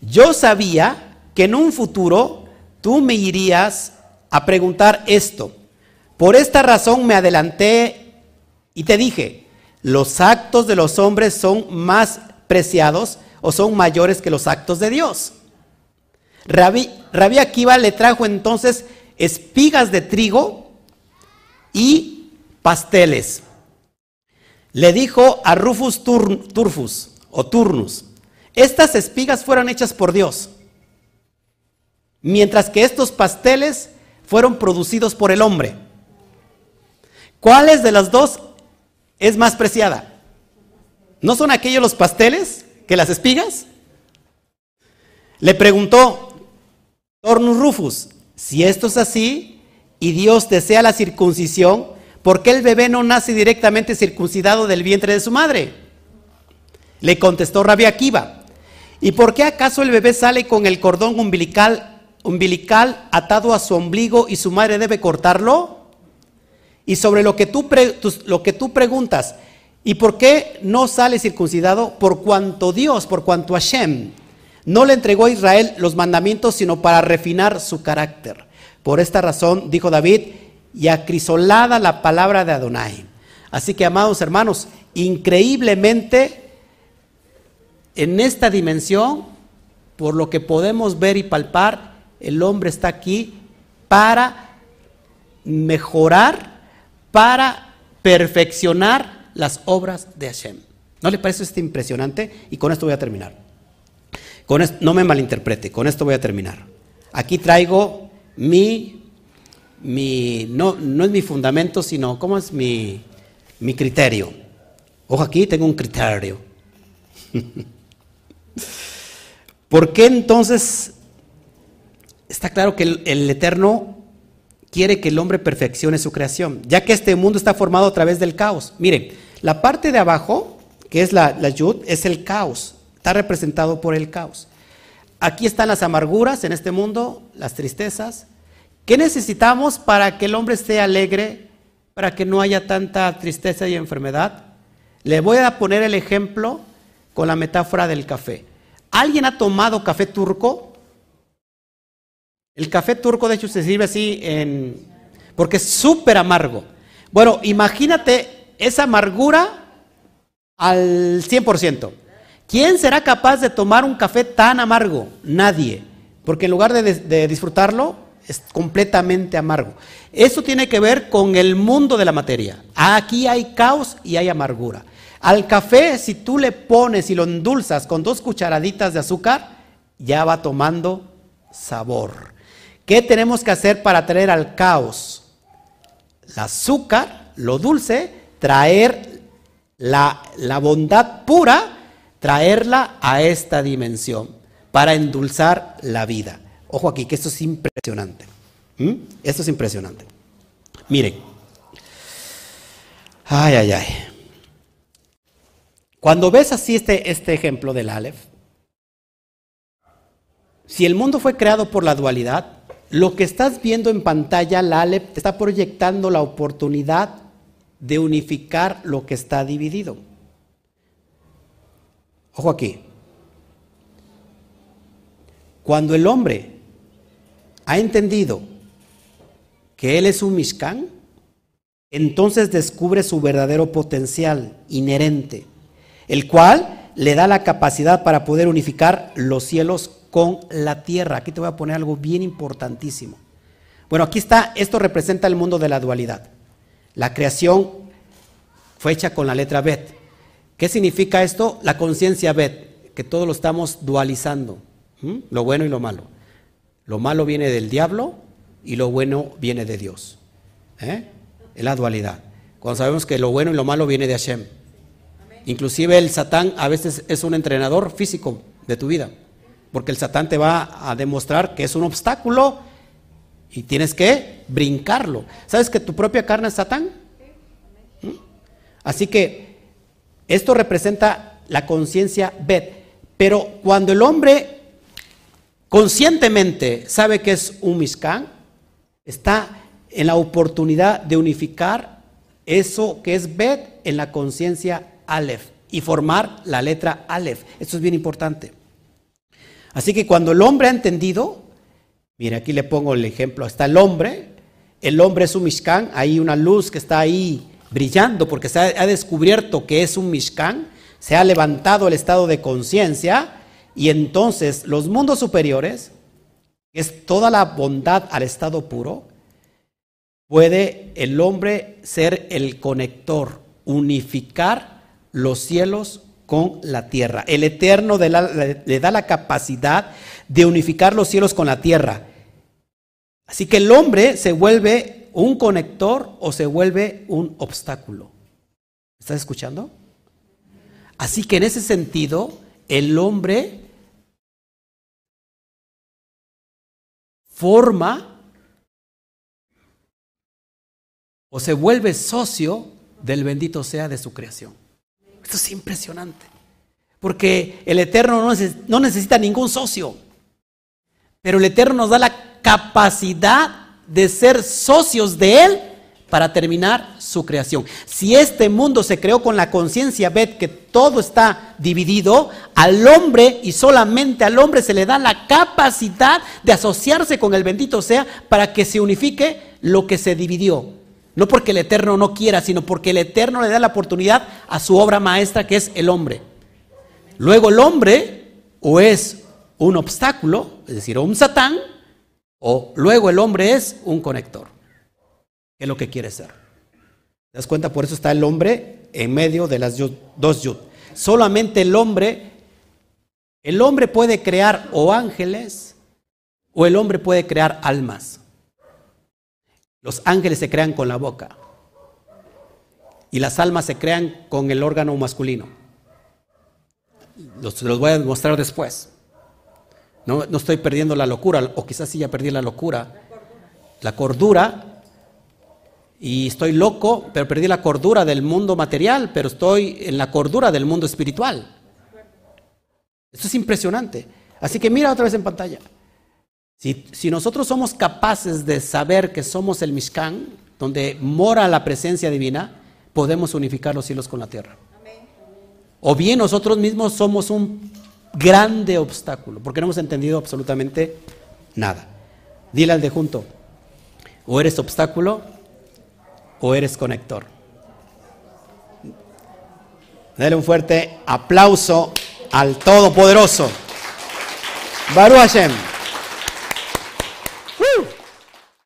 yo sabía que en un futuro tú me irías a preguntar esto. Por esta razón me adelanté y te dije, los actos de los hombres son más preciados o son mayores que los actos de Dios. Rabbi, Rabbi Akiva le trajo entonces espigas de trigo y pasteles. Le dijo a Rufus Turfus o Turnus, estas espigas fueron hechas por Dios, mientras que estos pasteles fueron producidos por el hombre. ¿Cuáles de las dos es más preciada? ¿No son aquellos los pasteles que las espigas? Le preguntó Turnus Rufus, si esto es así y Dios desea la circuncisión, ¿por qué el bebé no nace directamente circuncidado del vientre de su madre? Le contestó Rabbi Akiva, ¿y por qué acaso el bebé sale con el cordón umbilical, umbilical atado a su ombligo y su madre debe cortarlo? Y sobre lo que tú, lo que tú preguntas, ¿y por qué no sale circuncidado? Por cuanto Dios, por cuanto Hashem no le entregó a Israel los mandamientos, sino para refinar su carácter. Por esta razón, dijo David, y acrisolada la palabra de Adonai. Así que, amados hermanos, increíblemente, en esta dimensión, por lo que podemos ver y palpar, el hombre está aquí para mejorar, para perfeccionar las obras de Hashem. ¿No le parece esto impresionante? Y con esto voy a terminar. No me malinterprete, con esto voy a terminar. Aquí traigo mi, mi no, no es mi fundamento, sino cómo es mi, mi criterio. Ojo, aquí tengo un criterio. ¿Por qué entonces está claro que el, Eterno quiere que el hombre perfeccione su creación? Ya que este mundo está formado a través del caos. Miren, la parte de abajo, que es la, yud, es el caos. Está representado por el caos. Aquí están las amarguras en este mundo, las tristezas. ¿Qué necesitamos para que el hombre esté alegre, para que no haya tanta tristeza y enfermedad? Le voy a poner el ejemplo con la metáfora del café. ¿Alguien ha tomado café turco? El café turco de hecho se sirve así porque es súper amargo. Bueno, imagínate esa amargura al 100%. ¿Quién será capaz de tomar un café tan amargo? Nadie, porque en lugar de, disfrutarlo, es completamente amargo. Eso tiene que ver con el mundo de la materia. Aquí hay caos y hay amargura. Al café, si tú le pones y lo endulzas con dos cucharaditas de azúcar, ya va tomando sabor. ¿Qué tenemos que hacer para traer al caos? El azúcar, lo dulce, traer la, la bondad pura traerla a esta dimensión para endulzar la vida. Ojo aquí, que esto es impresionante. ¿Mm? Esto es impresionante. Miren. Ay, ay, ay. Cuando ves así este, este ejemplo del Aleph, si el mundo fue creado por la dualidad, lo que estás viendo en pantalla, la te está proyectando la oportunidad de unificar lo que está dividido. Ojo aquí. Cuando el hombre ha entendido que él es un Mishkan, entonces descubre su verdadero potencial inherente, el cual le da la capacidad para poder unificar los cielos con la tierra. Aquí te voy a poner algo bien importantísimo. Bueno, aquí está, esto representa el mundo de la dualidad. La creación fue hecha con la letra Bet. ¿Qué significa esto? La conciencia Bet, que todo lo estamos dualizando, lo bueno y lo malo. Lo malo viene del diablo y lo bueno viene de Dios. ¿eh? Es la dualidad. Cuando sabemos que lo bueno y lo malo viene de Hashem. Inclusive el Satán a veces es un entrenador físico de tu vida, porque el Satán te va a demostrar que es un obstáculo y tienes que brincarlo. ¿Sabes que tu propia carne es Satán? Así que esto representa la conciencia Bet. Pero cuando el hombre conscientemente sabe que es un Mishkan, está en la oportunidad de unificar eso que es Bet en la conciencia Aleph y formar la letra Aleph. Esto es bien importante. Así que cuando el hombre ha entendido, mire, aquí le pongo el ejemplo, está el hombre, el hombre es un Mishkan, hay una luz que está ahí brillando porque se ha, descubierto que es un Mishkan, se ha levantado el estado de conciencia y entonces los mundos superiores, que es toda la bondad al estado puro, puede el hombre ser el conector, unificar los cielos con la tierra. El Eterno le da la capacidad de unificar los cielos con la tierra. Así que el hombre se vuelve un conector o se vuelve un obstáculo. ¿Estás escuchando? Así que en ese sentido, el hombre forma o se vuelve socio del bendito sea de su creación. Esto es impresionante. Porque el Eterno no no necesita ningún socio. Pero el Eterno nos da la capacidad de ser socios de Él para terminar su creación. Si este mundo se creó con la conciencia, ved que todo está dividido, al hombre y solamente al hombre se le da la capacidad de asociarse con el bendito sea para que se unifique lo que se dividió. No porque el Eterno no quiera, sino porque el Eterno le da la oportunidad a su obra maestra que es el hombre. Luego el hombre o es un obstáculo, es decir, un satán, o luego el hombre es un conector, que es lo que quiere ser. ¿Te das cuenta? Por eso está el hombre en medio de las dos yud. Solamente el hombre, el hombre puede crear o ángeles o el hombre puede crear almas. Los ángeles se crean con la boca y las almas se crean con el órgano masculino. Los, voy a mostrar después. No, no estoy perdiendo la locura, o quizás sí ya perdí la locura, la cordura, y estoy loco, pero perdí la cordura del mundo material, pero estoy en la cordura del mundo espiritual. Esto es impresionante. Así que mira otra vez en pantalla. Si, si nosotros somos capaces de saber que somos el Mishkan, donde mora la presencia divina, podemos unificar los cielos con la tierra. O bien nosotros mismos somos un grande obstáculo, porque no hemos entendido absolutamente nada. Dile al de junto, o eres obstáculo o eres conector. Dale un fuerte aplauso al Todopoderoso. Baruch Hashem.